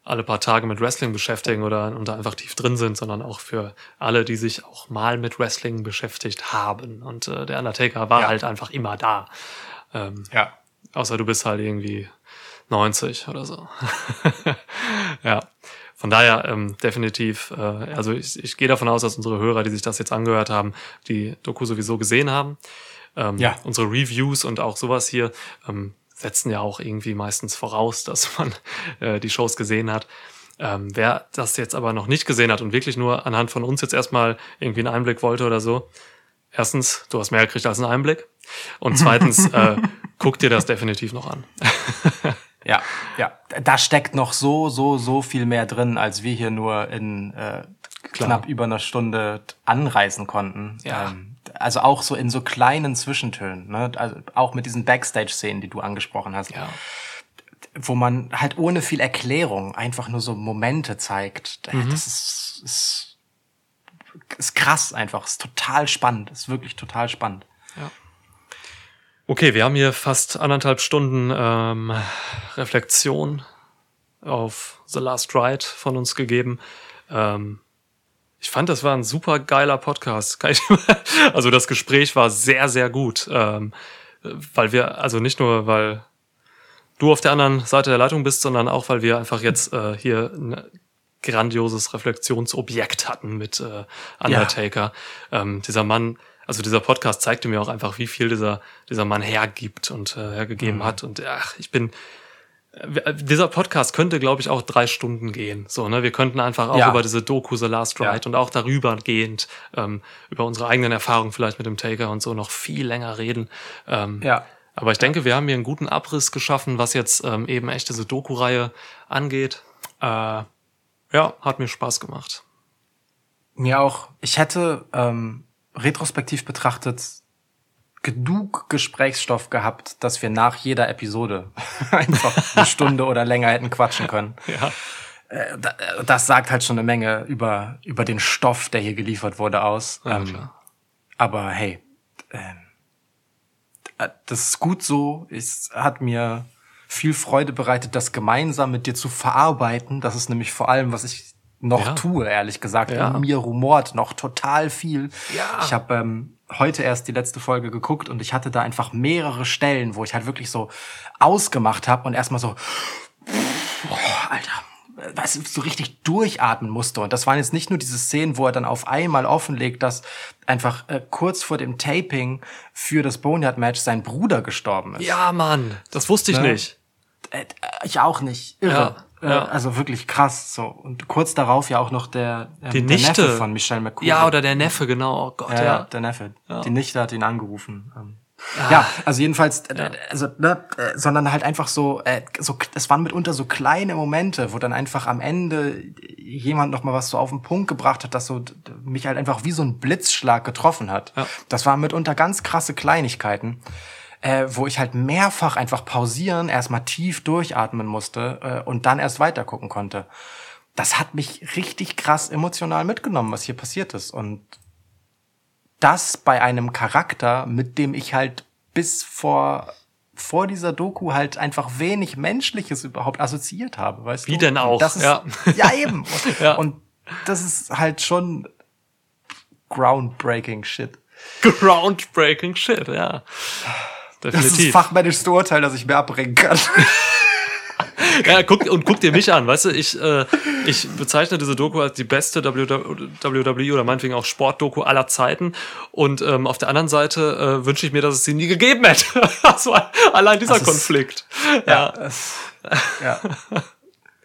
alle paar Tage mit Wrestling beschäftigen oder und da einfach tief drin sind, sondern auch für alle, die sich auch mal mit Wrestling beschäftigt haben. Und äh, der Undertaker war Ja. halt einfach immer da. Ähm, Ja. Außer du bist halt irgendwie 90 oder so. ja. Von daher ähm, definitiv, äh, also ich, ich gehe davon aus, dass unsere Hörer, die sich das jetzt angehört haben, die Doku sowieso gesehen haben. Ähm, Ja. Unsere Reviews und auch sowas hier ähm, setzen ja auch irgendwie meistens voraus, dass man äh, die Shows gesehen hat. Ähm, wer das jetzt aber noch nicht gesehen hat und wirklich nur anhand von uns jetzt erstmal irgendwie einen Einblick wollte oder so, erstens, du hast mehr gekriegt als einen Einblick. Und zweitens, äh, guck dir das definitiv noch an. Ja, ja. Da steckt noch so, so, so viel mehr drin, als wir hier nur in äh, knapp über einer Stunde anreißen konnten. Ja. Ähm, also auch so in so kleinen Zwischentönen, ne? Also auch mit diesen Backstage-Szenen, die du angesprochen hast, Ja. wo man halt ohne viel Erklärung einfach nur so Momente zeigt. Äh, Mhm. Das ist, ist, ist krass einfach, ist total spannend, ist wirklich total spannend. Okay, wir haben hier fast anderthalb Stunden ähm, Reflexion auf The Last Ride von uns gegeben. Ähm, ich fand, das war ein super geiler Podcast. Also das Gespräch war sehr, sehr gut. Ähm, weil wir, also nicht nur, weil du auf der anderen Seite der Leitung bist, sondern auch, weil wir einfach jetzt äh, hier ein grandioses Reflexionsobjekt hatten mit äh, Undertaker. Ähm, dieser Mann, also dieser Podcast zeigte mir auch einfach, wie viel dieser, dieser Mann hergibt und äh, hergegeben hat. Und ach, ich bin, dieser Podcast könnte, glaube ich, auch drei Stunden gehen. So, ne? Wir könnten einfach auch Ja. über diese Doku The Last Ride Ja. und auch darüber gehend, ähm, über unsere eigenen Erfahrungen vielleicht mit dem Taker und so noch viel länger reden. Ähm, Ja. aber ich denke, wir haben hier einen guten Abriss geschaffen, was jetzt ähm, eben echt diese Doku-Reihe angeht. Äh, ja, hat mir Spaß gemacht. Mir auch. Ich hätte ähm, retrospektiv betrachtet genug Gesprächsstoff gehabt, dass wir nach jeder Episode einfach eine Stunde oder länger hätten quatschen können. Ja. Äh, da- Das sagt halt schon eine Menge über, über den Stoff, der hier geliefert wurde, aus. Ja, Ähm, aber hey, ähm, äh, das ist gut so. Es hat mir viel Freude bereitet, das gemeinsam mit dir zu verarbeiten. Das ist nämlich vor allem, was ich noch Ja. tue, ehrlich gesagt. Ja. In mir rumort noch total viel. Ja. Ich habe ähm, heute erst die letzte Folge geguckt und ich hatte da einfach mehrere Stellen, wo ich halt wirklich so ausgemacht habe und erstmal so, boah, Alter, du, so richtig durchatmen musste. Und das waren jetzt nicht nur diese Szenen, wo er dann auf einmal offenlegt, dass einfach äh, kurz vor dem Taping für das Boneyard-Match sein Bruder gestorben ist. Ja, Mann, das wusste ich Ne? nicht. Äh, ich auch nicht. Irre. Ja, ja. Äh, also wirklich krass. So. Und kurz darauf ja auch noch der, ähm, Die der Nichte. Neffe von Michelle McCool. Ja, oder der Neffe, genau. Oh Gott, Ja, ja. der Neffe. Ja. Die Nichte hat ihn angerufen. Ähm, Ja, also jedenfalls, äh, also, ne, äh, sondern halt einfach so, äh, so, es waren mitunter so kleine Momente, wo dann einfach am Ende jemand noch mal was so auf den Punkt gebracht hat, das so mich halt einfach wie so ein Blitzschlag getroffen hat. Ja. Das waren mitunter ganz krasse Kleinigkeiten, äh, wo ich halt mehrfach einfach pausieren, erstmal tief durchatmen musste äh, und dann erst weiter gucken konnte. Das hat mich richtig krass emotional mitgenommen, was hier passiert ist und das bei einem Charakter, mit dem ich halt bis vor vor dieser Doku halt einfach wenig Menschliches überhaupt assoziiert habe, weißt Wie du? denn auch, ist, ja. ja. eben. Und, Ja. und das ist halt schon groundbreaking shit. Groundbreaking Shit, ja. Das ist Definitiv. fachmännisches Urteil, das ich mir abbringen kann. Ja, guck, und guck dir mich an, weißt du, ich, äh, ich bezeichne diese Doku als die beste WWE oder meinetwegen auch Sportdoku aller Zeiten. Und ähm, auf der anderen Seite äh, wünsche ich mir, dass es sie nie gegeben hätte. also allein dieser Das ist- Konflikt. Ja. Es, ja.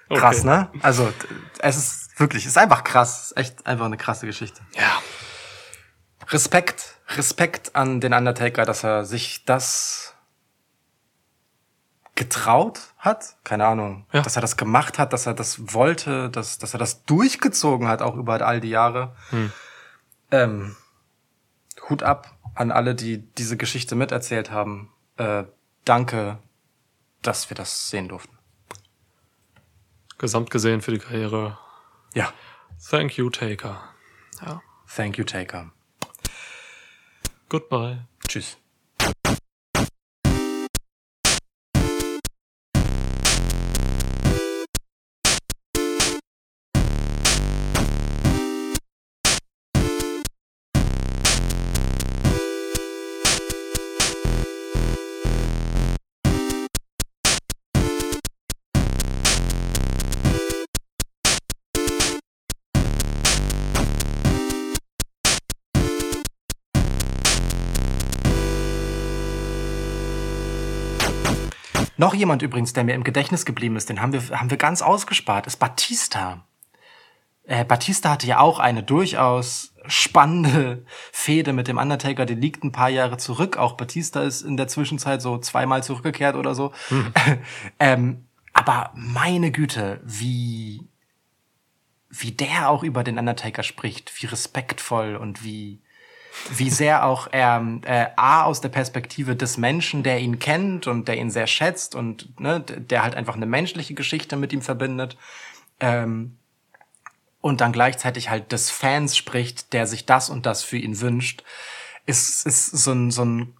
Krass, ne? Also, es ist wirklich, es ist einfach krass. Es ist echt einfach eine krasse Geschichte. Ja. Respekt, Respekt an den Undertaker, dass er sich das getraut hat, keine Ahnung, Ja. dass er das gemacht hat, dass er das wollte, dass, dass er das durchgezogen hat, auch über all die Jahre. Ähm, Hut ab an alle, die diese Geschichte miterzählt haben. Äh, danke, dass wir das sehen durften. Gesamt gesehen für die Karriere. Ja, Thank you, Taker. Ja. thank you, Taker. Goodbye. Tschüss. Noch jemand übrigens, der mir im Gedächtnis geblieben ist, den haben wir, haben wir ganz ausgespart, ist Batista. Äh, Batista hatte ja auch eine durchaus spannende Fehde mit dem Undertaker, die liegt ein paar Jahre zurück. Auch Batista ist in der Zwischenzeit so zweimal zurückgekehrt oder so. ähm, aber meine Güte, wie, wie der auch über den Undertaker spricht, wie respektvoll und wie, wie sehr auch er äh, A aus der Perspektive des Menschen, der ihn kennt und der ihn sehr schätzt und ne, der halt einfach eine menschliche Geschichte mit ihm verbindet. Ähm, und dann gleichzeitig halt des Fans spricht, der sich das und das für ihn wünscht, ist, ist so ein, so ein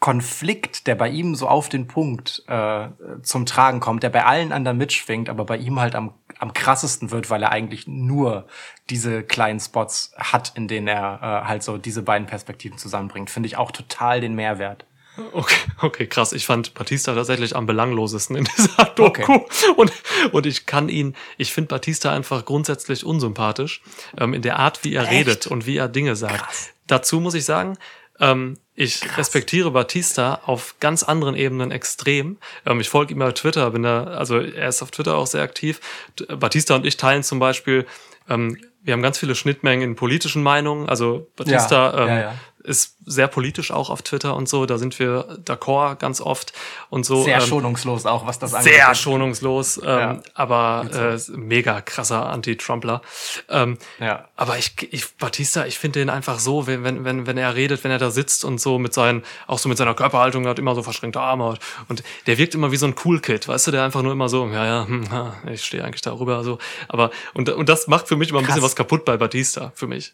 Konflikt, der bei ihm so auf den Punkt äh, zum Tragen kommt, der bei allen anderen mitschwingt, aber bei ihm halt am, am krassesten wird, weil er eigentlich nur diese kleinen Spots hat, in denen er äh, halt so diese beiden Perspektiven zusammenbringt. Finde ich auch total den Mehrwert. Okay, okay, krass. Ich fand Batista tatsächlich am belanglosesten in dieser Doku. Und, und ich kann ihn, ich finde Batista einfach grundsätzlich unsympathisch ähm, in der Art, wie er Echt? redet und wie er Dinge sagt. Dazu muss ich sagen, ähm, ich respektiere Batista auf ganz anderen Ebenen extrem. Ähm, ich folge ihm auf Twitter, bin da, also er ist auf Twitter auch sehr aktiv. Batista und ich teilen zum Beispiel, ähm, wir haben ganz viele Schnittmengen in politischen Meinungen. Also Batista Ja, ähm, ja, ja. Ist sehr politisch auch auf Twitter und so. Da sind wir d'accord ganz oft und so. Sehr ähm, schonungslos auch, was das angeht. sehr schonungslos, ähm, Ja. aber äh, mega krasser Anti-Trumpler. Ähm, Ja. aber ich, ich Batista, ich finde den einfach so, wenn, wenn, wenn, wenn er redet, wenn er da sitzt und so mit seinen, auch so mit seiner Körperhaltung, er hat immer so verschränkte Arme und der wirkt immer wie so ein Cool Kid, weißt du, der einfach nur immer so, ja, ja, hm, ich stehe eigentlich darüber, so. Aber und, und das macht für mich immer ein bisschen Krass. was kaputt bei Batista, für mich.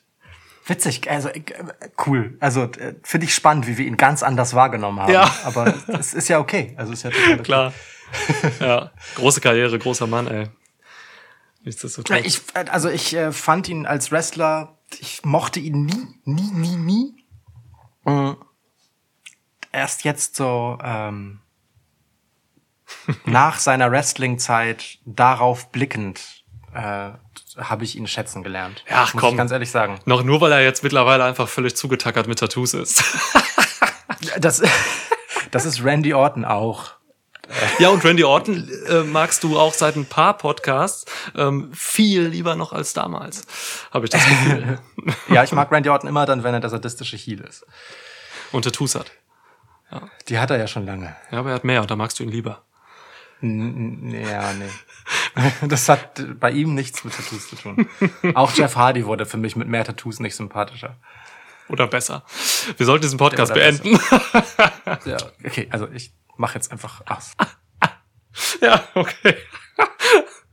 Witzig, also äh, cool. Also äh, finde ich spannend, wie wir ihn ganz anders wahrgenommen haben. Ja. Aber es ist ja okay. Also es ist ja total okay. Klar. ja, große Karriere, großer Mann, ey. Nichtsdestotrotz. Ich, äh, also ich äh, fand ihn als Wrestler, ich mochte ihn nie, nie, nie, nie. Mm. Erst jetzt so ähm, nach seiner Wrestling-Zeit darauf blickend äh, habe ich ihn schätzen gelernt. Ja, ach, muss komm. ich ganz ehrlich sagen. Noch nur, weil er jetzt mittlerweile einfach völlig zugetackert mit Tattoos ist. Das, das ist Randy Orton auch. Ja, und Randy Orton äh, magst du auch seit ein paar Podcasts ähm, viel lieber noch als damals, habe ich das Gefühl. Ja, ich mag Randy Orton immer dann, wenn er der sadistische Heel ist. und Tattoos hat. Die hat er ja schon lange. Ja, aber er hat mehr und da magst du ihn lieber. N- Ja, nee. Das hat bei ihm nichts mit Tattoos zu tun. Auch Jeff Hardy wurde für mich mit mehr Tattoos nicht sympathischer. Oder besser. Wir sollten diesen Podcast Oder beenden. Ja, okay, also ich mache jetzt einfach aus. ja, okay.